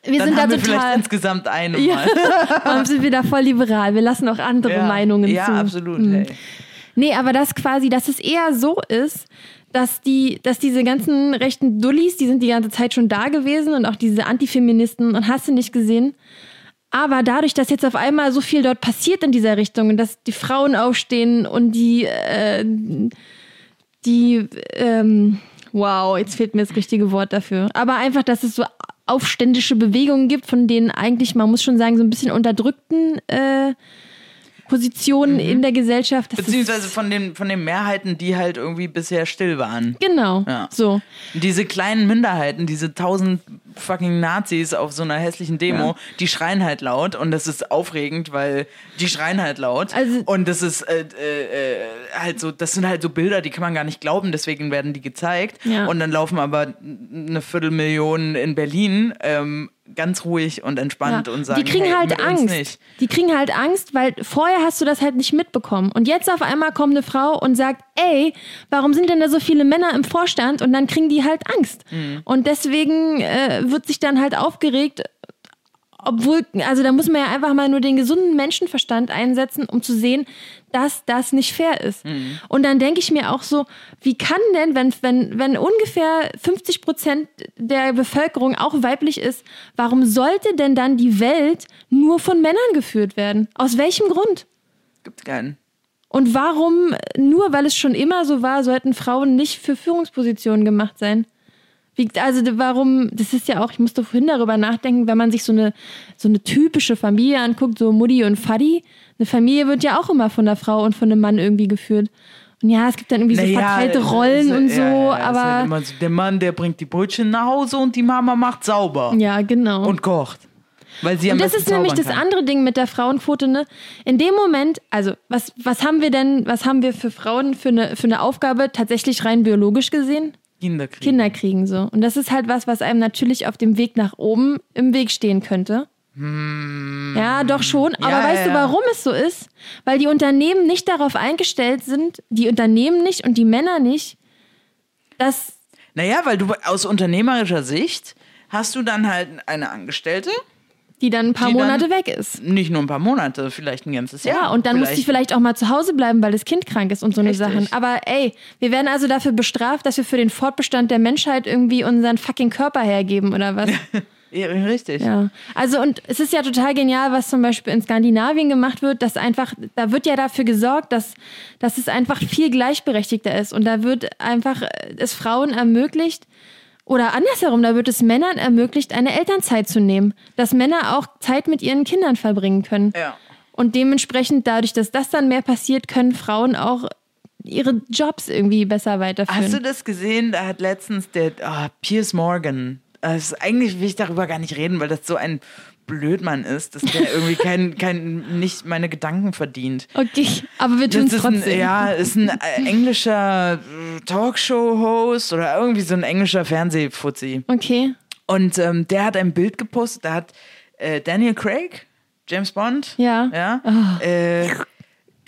Wir Dann sind da haben wir vielleicht total. insgesamt eine Ja. mal. [LAUGHS] Warum sind wir da voll liberal? Wir lassen auch andere Ja. Meinungen ja, zu. absolut. Hm. Hey. Nee, aber das quasi, dass es eher so ist, dass die, dass diese ganzen rechten Dullis, die sind die ganze Zeit schon da gewesen und auch diese Antifeministen und hast du nicht gesehen. Aber dadurch, dass jetzt auf einmal so viel dort passiert in dieser Richtung und dass die Frauen aufstehen und die, äh, die, ähm, wow, jetzt fehlt mir das richtige Wort dafür. Aber einfach, dass es so aufständische Bewegungen gibt, von denen eigentlich, man muss schon sagen, so ein bisschen unterdrückten äh, Positionen in der Gesellschaft. Mhm. Beziehungsweise von den, von den Mehrheiten, die halt irgendwie bisher still waren. Genau, Ja. so. Diese kleinen Minderheiten, diese tausend fucking Nazis auf so einer hässlichen Demo, die schreien halt laut und das ist aufregend, weil die schreien halt laut. Also- und das ist äh, äh, halt so, das sind halt so Bilder, die kann man gar nicht glauben, deswegen werden die gezeigt. Ja. Und dann laufen aber eine Viertelmillion in Berlin ähm, ganz ruhig und entspannt Ja. und sagen, die kriegen hey, halt Angst. Die kriegen halt Angst, weil vorher hast du das halt nicht mitbekommen. Und jetzt auf einmal kommt eine Frau und sagt, ey, warum sind denn da so viele Männer im Vorstand? Und dann kriegen die halt Angst. Mhm. Und deswegen äh, wird sich dann halt aufgeregt Obwohl, also da muss man ja einfach mal nur den gesunden Menschenverstand einsetzen, um zu sehen, dass das nicht fair ist. Mhm. Und dann denke ich mir auch so, wie kann denn, wenn, wenn, wenn ungefähr 50 Prozent der Bevölkerung auch weiblich ist, warum sollte denn dann die Welt nur von Männern geführt werden? Aus welchem Grund? Gibt keinen. Und warum, nur weil es schon immer so war, sollten Frauen nicht für Führungspositionen gemacht sein? Wie, also warum, das ist ja auch, ich musste vorhin darüber nachdenken, wenn man sich so eine, so eine typische Familie anguckt, so Mutti und Faddy, eine Familie wird ja auch immer von der Frau und von einem Mann irgendwie geführt. Und ja, es gibt dann irgendwie so Naja, verteilte Rollen es- und ja, so, ja, ist aber halt so, der Mann, der bringt die Brötchen nach Hause und die Mama macht sauber ja, genau. und kocht. Weil sie am Und das ist nämlich das kann. andere Ding mit der Frauenquote, ne? In dem Moment, also was, was haben wir denn, was haben wir für Frauen für eine, für eine Aufgabe tatsächlich rein biologisch gesehen? Kinderkrieg. Kinder kriegen so. Und das ist halt was, was einem natürlich auf dem Weg nach oben im Weg stehen könnte. Ja, doch schon. Aber Ja, weißt ja, du, warum es so ist? Weil die Unternehmen nicht darauf eingestellt sind, die Unternehmen nicht und die Männer nicht, dass Naja, weil du aus unternehmerischer Sicht hast du dann halt eine Angestellte, die dann ein paar Die Monate weg ist. nicht nur ein paar Monate, vielleicht ein ganzes Jahr. Ja, und dann muss die vielleicht auch mal zu Hause bleiben, weil das Kind krank ist und so eine. Sachen. Aber ey, wir werden also dafür bestraft, dass wir für den Fortbestand der Menschheit irgendwie unseren fucking Körper hergeben oder was? [LAUGHS] Ja, richtig. Ja, also und es ist ja total genial, was zum Beispiel in Skandinavien gemacht wird, dass einfach, da wird ja dafür gesorgt, dass, dass es einfach viel gleichberechtigter ist und da wird einfach äh, es Frauen ermöglicht, oder andersherum, da wird es Männern ermöglicht, eine Elternzeit zu nehmen, dass Männer auch Zeit mit ihren Kindern verbringen können. Ja. Und dementsprechend, dadurch, dass das dann mehr passiert, können Frauen auch ihre Jobs irgendwie besser weiterführen. Hast du das gesehen? Da hat letztens der ah, Piers Morgan. Das ist, eigentlich will ich darüber gar nicht reden, weil das so ein Blödmann ist, dass der irgendwie kein, kein, nicht meine Gedanken verdient. okay, aber wir tun es ist ein, trotzdem. ja, ist ein äh, englischer äh, Talkshow-Host oder irgendwie so ein englischer Fernsehfuzzi. Okay. Und ähm, der hat ein Bild gepostet, da hat äh, Daniel Craig, James Bond, Ja. ja äh,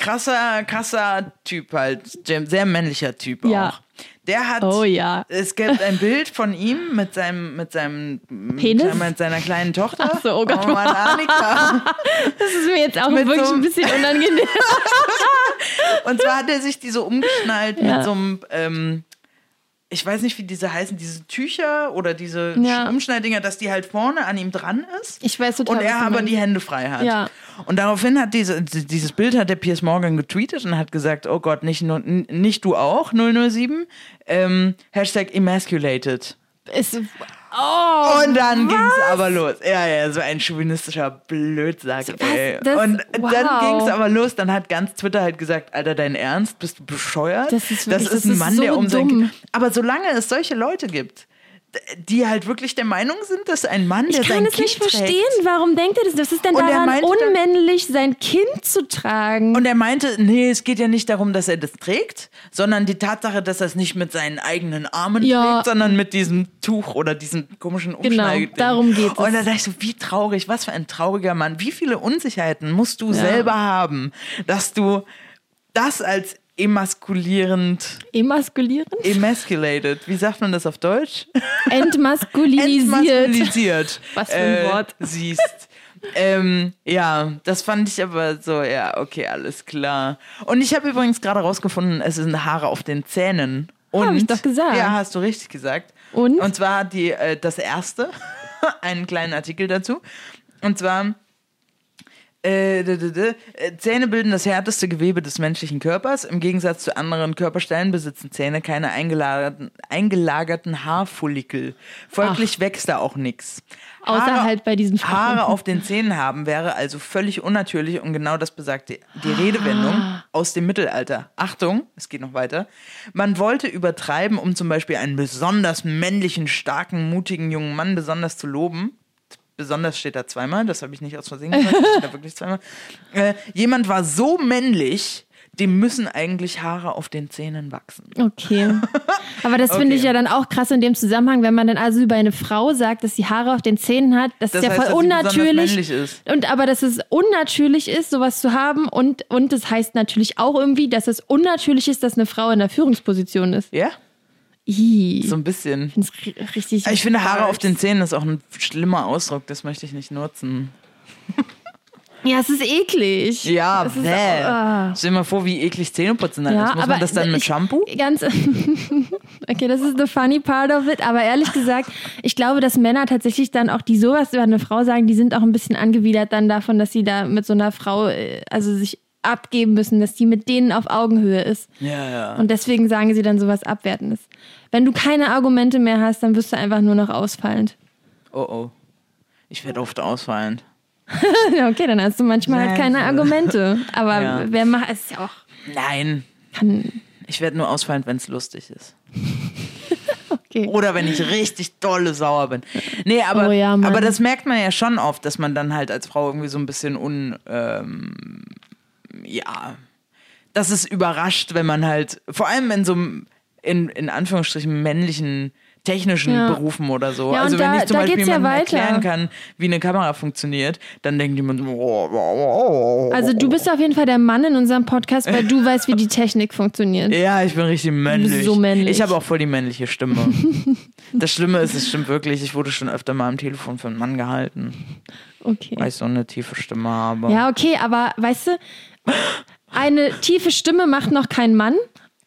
krasser, krasser Typ halt, sehr männlicher Typ Ja. auch. Der hat, Oh ja. es gibt ein Bild von ihm mit seinem, mit seinem, Penis? mit seiner kleinen Tochter. Ach so, oh Gott. Mann, Annika. Das ist mir jetzt auch Mit wirklich so- ein bisschen unangenehm. [LAUGHS] Und zwar hat er sich die so umgeschnallt Ja. mit so einem, ähm, ich weiß nicht, wie diese heißen, diese Tücher oder diese Ja. Umschneiddinger, dass die halt vorne an ihm dran ist. Ich weiß total, Und er aber die Hände frei hat. Ja. Und daraufhin hat diese, dieses Bild hat der Piers Morgan getweetet und hat gesagt, oh Gott, nicht, nicht du auch, 007, ähm, Hashtag emasculated. Ist, oh, Und dann ging's aber los. Ja, ja, so ein chauvinistischer Blödsack, Was? ey. Das- und dann wow. ging's aber los. Dann hat ganz Twitter halt gesagt, Alter, dein Ernst? Bist du bescheuert? Das ist wirklich- das ist das ein ist Mann, so der um dumm. Aber solange es solche Leute gibt, die halt wirklich der Meinung sind, dass ein Mann, der ich kann sein es Kind nicht verstehen. trägt, Warum denkt er das? Was ist denn daran dann- unmännlich, sein Kind zu tragen? Und er meinte, nee, es geht ja nicht darum, dass er das trägt, sondern die Tatsache, dass er es nicht mit seinen eigenen Armen Ja. trägt, sondern mit diesem Tuch oder diesem komischen Genau, Umschneid. darum geht es. Und da dachte ich so, wie traurig, was für ein trauriger Mann. Wie viele Unsicherheiten musst du selber haben, dass du das als emaskulierend, Emaskulierend? emasculated, wie sagt man das auf Deutsch? Entmaskulinisiert. Entmaskulisiert. [LAUGHS] Was für ein Wort. Siehst. ähm, ja, das fand ich aber so, ja, okay, alles klar. Und ich habe übrigens gerade rausgefunden, es sind Haare auf den Zähnen. Und, Hab ich doch gesagt. Ja, hast du richtig gesagt. Und? Und zwar die, äh, das erste, [LAUGHS] einen kleinen Artikel dazu. Und zwar, äh, d- d- d- äh, Zähne bilden das härteste Gewebe des menschlichen Körpers. Im Gegensatz zu anderen Körperstellen besitzen Zähne keine eingelagerten, eingelagerten Haarfollikel. Folglich wächst da auch nichts. Außer halt bei diesen Frauen. Haare auf den Zähnen haben wäre also völlig unnatürlich und genau das besagt die, die Redewendung aus dem Mittelalter. Achtung, es geht noch weiter. Man wollte übertreiben, um zum Beispiel einen besonders männlichen, starken, mutigen jungen Mann besonders zu loben. Besonders steht da zweimal, das habe ich nicht aus Versehen gesagt, das steht da wirklich zweimal. Äh, jemand war so männlich, dem müssen eigentlich Haare auf den Zähnen wachsen. Okay. Aber das finde Okay. ich ja dann auch krass in dem Zusammenhang, wenn man dann also über eine Frau sagt, dass sie Haare auf den Zähnen hat. Das, Das ist ja heißt, voll unnatürlich. Und aber dass es unnatürlich ist, sowas zu haben. Und, und das heißt natürlich auch irgendwie, dass es unnatürlich ist, dass eine Frau in der Führungsposition ist. Ja? Ih, So ein bisschen. ich richtig. Ich finde, Haare auf den. Zähnen ist auch ein schlimmer Ausdruck, das möchte ich nicht nutzen. [LAUGHS] Ja, es ist eklig. Ja, es ist, ah. Stell dir mal vor, wie eklig Zähneputzen dann Ja, ist. Muss aber man das dann mit ich- Shampoo? Ganz. [LAUGHS] okay, das ist the funny part of it. Aber ehrlich gesagt, ich glaube, dass Männer tatsächlich dann auch, die sowas über eine Frau sagen, die sind auch ein bisschen angewidert dann davon, dass sie da mit so einer Frau, äh, also sich abgeben müssen, dass die mit denen auf Augenhöhe ist. Ja, ja. Und deswegen sagen sie dann sowas Abwertendes. Wenn du keine Argumente mehr hast, dann wirst du einfach nur noch ausfallend. Oh, oh. Ich werde oft ausfallend. [LAUGHS] okay, dann hast du manchmal halt keine Scheiße. Argumente. Aber Ja. wer macht es ja auch. Nein. Kann, Ich werde nur ausfallend, wenn es lustig ist. [LAUGHS] okay. Oder wenn ich richtig dolle sauer bin. Nee, aber, Oh ja, aber das merkt man ja schon oft, dass man dann halt als Frau irgendwie so ein bisschen un. Ähm, ja. Das ist überrascht, wenn man halt, vor allem in so einem, in, in Anführungsstrichen, männlichen technischen Ja. Berufen oder so. Ja, also wenn da- ich zum Beispiel ja jemandem weiter. erklären kann, wie eine Kamera funktioniert, dann denkt jemand, oh, oh, oh, oh. Also du bist auf jeden Fall der Mann in unserem Podcast, weil du weißt, wie die [LAUGHS] Technik funktioniert. Ja, ich bin richtig männlich. so männlich. Ich habe auch voll die männliche Stimme. [LAUGHS] das Schlimme ist, es stimmt wirklich, ich wurde schon öfter mal am Telefon für einen Mann gehalten, Okay. weil ich so eine tiefe Stimme habe. Ja, okay, aber weißt du, eine tiefe Stimme macht noch kein Mann.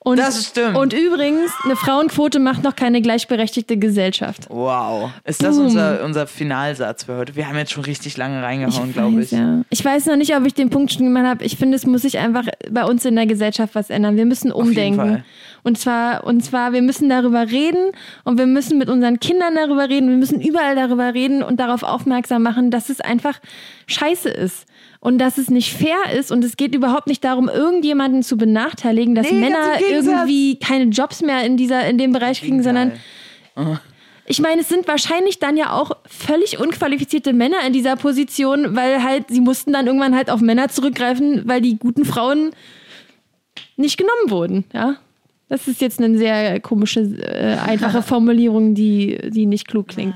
Und, Das stimmt. Und übrigens, eine Frauenquote macht noch keine gleichberechtigte Gesellschaft. Wow. Ist das Boom. unser, unser Finalsatz für heute? Wir haben jetzt schon richtig lange reingehauen, glaube ich. Ja. Ich weiß noch nicht, ob ich den Punkt schon gemacht habe. Ich finde, es muss sich einfach bei uns in der Gesellschaft was ändern. Wir müssen umdenken. Und zwar, und zwar, wir müssen darüber reden und wir müssen mit unseren Kindern darüber reden. Wir müssen überall darüber reden und darauf aufmerksam machen, dass es einfach scheiße ist. Und dass es nicht fair ist und es geht überhaupt nicht darum, irgendjemanden zu benachteiligen, dass Nee, Männer irgendwie keine Jobs mehr in dieser, in dem Bereich kriegen, sondern Gegenteil. ich meine, es sind wahrscheinlich dann ja auch völlig unqualifizierte Männer in dieser Position, weil halt sie mussten dann irgendwann halt auf Männer zurückgreifen, weil die guten Frauen nicht genommen wurden, ja. Das ist jetzt eine sehr komische, äh, einfache [LAUGHS] Formulierung, die, die nicht klug klingt.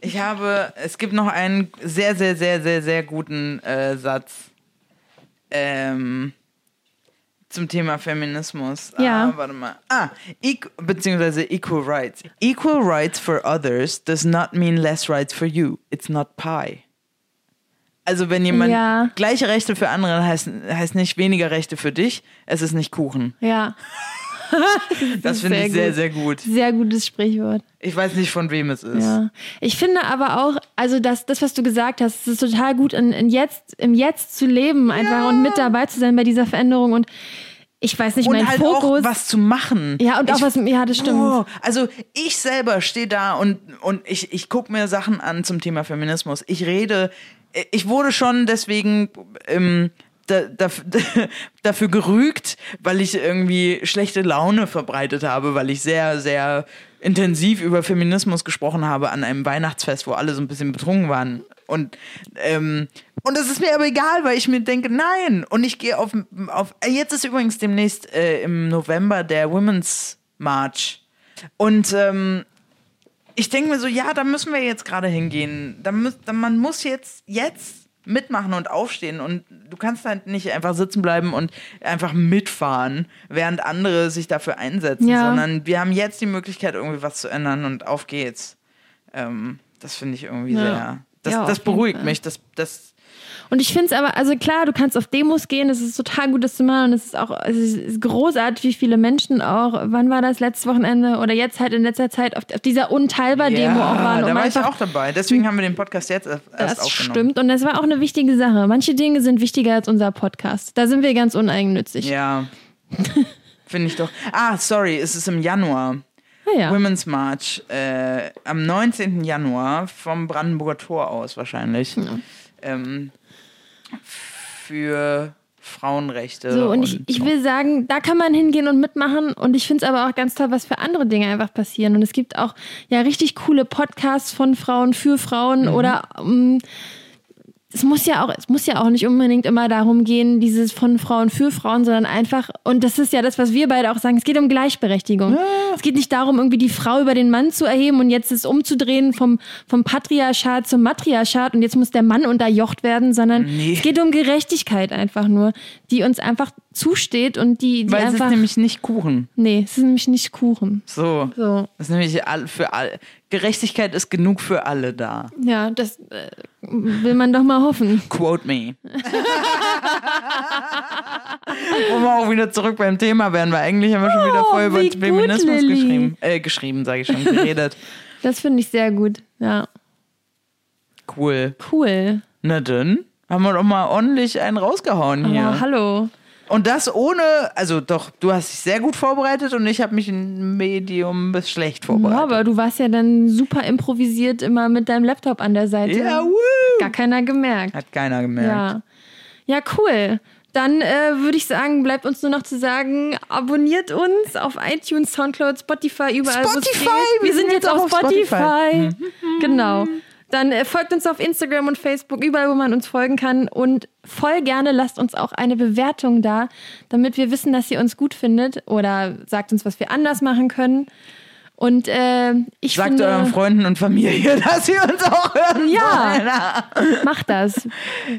Ich habe, es gibt noch einen sehr, sehr, sehr, sehr, sehr guten äh, Satz ähm, zum Thema Feminismus. Ja. Ah, warte mal. Ah, equ beziehungsweise equal rights. Equal rights for others does not mean less rights for you. It's not pie. Also wenn jemand Ja. gleiche Rechte für andere heißt, heißt nicht weniger Rechte für dich, es ist nicht Kuchen. Ja. [LAUGHS] [LAUGHS] Das finde ich sehr, gut. sehr gut. Sehr gutes Sprichwort. Ich weiß nicht, von wem es ist. Ja. Ich finde aber auch, also das, das was du gesagt hast, es ist total gut, in, in jetzt, im Jetzt zu leben einfach und mit dabei zu sein bei dieser Veränderung. Und ich weiß nicht, Und mein halt Fokus. auch was zu machen. ja, und auch Ich- was, ja, das stimmt. Oh, also ich selber stehe da und, und ich, ich gucke mir Sachen an zum Thema Feminismus. Ich rede, ich wurde schon deswegen ähm, da, da, [LAUGHS] dafür gerügt, weil ich irgendwie schlechte Laune verbreitet habe, weil ich sehr, sehr intensiv über Feminismus gesprochen habe an einem Weihnachtsfest, wo alle so ein bisschen betrunken waren. Und, ähm, und das ist mir aber egal, weil ich mir denke, nein. Und ich gehe auf, auf. Jetzt ist übrigens demnächst äh, im November der Women's March. Und ähm, ich denke mir so, ja, da müssen wir jetzt gerade hingehen. Da muss, da, man muss jetzt, jetzt mitmachen und aufstehen. Und du kannst halt nicht einfach sitzen bleiben und einfach mitfahren, während andere sich dafür einsetzen, Ja. sondern wir haben jetzt die Möglichkeit, irgendwie was zu ändern und auf geht's. Ähm, das finde ich irgendwie Ja. sehr. Das, Ja, das beruhigt mich. Das, das, Und ich finde es aber, also klar, du kannst auf Demos gehen, das ist total gut, das zu machen. Und es ist auch, es ist großartig, wie viele Menschen auch, wann war das, letztes Wochenende oder jetzt halt in letzter Zeit auf, auf dieser Unteilbar-Demo auch waren. da um war ich einfach auch dabei. Deswegen haben wir den Podcast jetzt erst Das aufgenommen. stimmt und das war auch eine wichtige Sache. Manche Dinge sind wichtiger als unser Podcast. Da sind wir ganz uneigennützig. Ja. [LAUGHS] Finde ich doch. Ah, sorry, es ist im Januar. Ah, ja. Women's March. Äh, am 19. Januar vom Brandenburger Tor aus wahrscheinlich. Ähm, für Frauenrechte. So, und ich, ich will sagen, da kann man hingehen und mitmachen. Und ich finde es aber auch ganz toll, was für andere Dinge einfach passieren. Und es gibt auch ja richtig coole Podcasts von Frauen für Frauen Mhm. oder ähm, es muss ja auch, es muss ja auch nicht unbedingt immer darum gehen, dieses von Frauen für Frauen, sondern einfach, und das ist ja das, was wir beide auch sagen, es geht um Gleichberechtigung. Es geht nicht darum, irgendwie die Frau über den Mann zu erheben und jetzt es umzudrehen vom, vom Patriarchat zum Matriarchat und jetzt muss der Mann unterjocht werden, sondern Nee. es geht um Gerechtigkeit einfach nur, die uns einfach zusteht und die, die Weil es ist einfach. nämlich nicht Kuchen. nee, es ist nämlich nicht Kuchen. So. So. Das ist nämlich all, für alle. Gerechtigkeit ist genug für alle da. Ja, das äh, will man doch mal hoffen. Quote me. Wo wir auch wieder zurück beim Thema wären, weil eigentlich haben wir schon wieder Oh, voll über gut, Feminismus Lilly. geschrieben. Äh, geschrieben, sage ich schon, geredet. [LAUGHS] Das finde ich sehr gut. Ja, Cool. cool. Na dann, haben wir doch mal ordentlich einen rausgehauen hier. Aber hallo. Und das ohne, also doch, du hast dich sehr gut vorbereitet und ich habe mich ein Medium bis schlecht Ja, vorbereitet. aber du warst ja dann super improvisiert immer mit deinem Laptop an der Seite. Ja, woo. Gar keiner gemerkt. Hat keiner gemerkt. Ja. Ja, cool. Dann äh, würde ich sagen, bleibt uns nur noch zu sagen, abonniert uns auf iTunes, Soundcloud, Spotify, überall. Spotify, geht. Wir, sind jetzt auf Spotify. Mhm. Genau. Dann äh, folgt uns auf Instagram und Facebook, überall, wo man uns folgen kann. Und voll gerne lasst uns auch eine Bewertung da, damit wir wissen, dass ihr uns gut findet. Oder sagt uns, was wir anders machen können. Und äh, ich Sagt finde, euren Freunden und Familie, [LAUGHS] dass sie uns auch hören Ja. wollen. Macht das.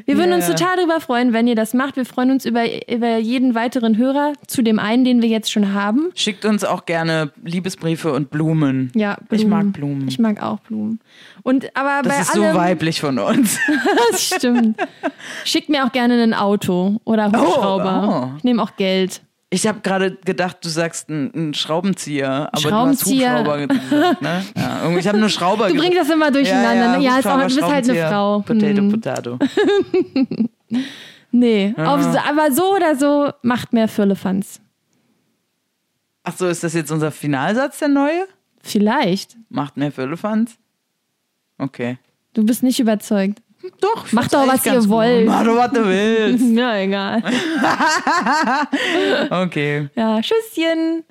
Wir würden uns Ja. total darüber freuen, wenn ihr das macht. Wir freuen uns über, über jeden weiteren Hörer, zu dem einen, den wir jetzt schon haben. Schickt uns auch gerne Liebesbriefe und Blumen. Ja, Ich Blumen. mag Blumen. Ich mag auch Blumen. Und aber das bei ist so allem, weiblich von uns. [LAUGHS] das stimmt. Schickt mir auch gerne ein Auto oder Hubschrauber. oh. Ich nehme auch Geld. Ich habe gerade gedacht, du sagst einen Schraubenzieher, aber Schraubenzieher. du hast Hubschrauber gesagt. Ne? Ja, irgendwie- ich habe nur Schrauber Du bringst das immer durcheinander. ne? Ja, ist auch, du bist halt eine Frau. Potato, Hm. Potato. [LAUGHS] Nee, auf, aber so oder so macht mehr Firlefanz. Ach so, ist das jetzt unser Finalsatz, der neue? Vielleicht. Macht mehr Firlefanz? Okay. Du bist nicht überzeugt. Doch. Macht doch, was ihr wollt. Mach doch, was du willst. [LAUGHS] Ja, egal. [LAUGHS] Okay. Ja, Tschüsschen.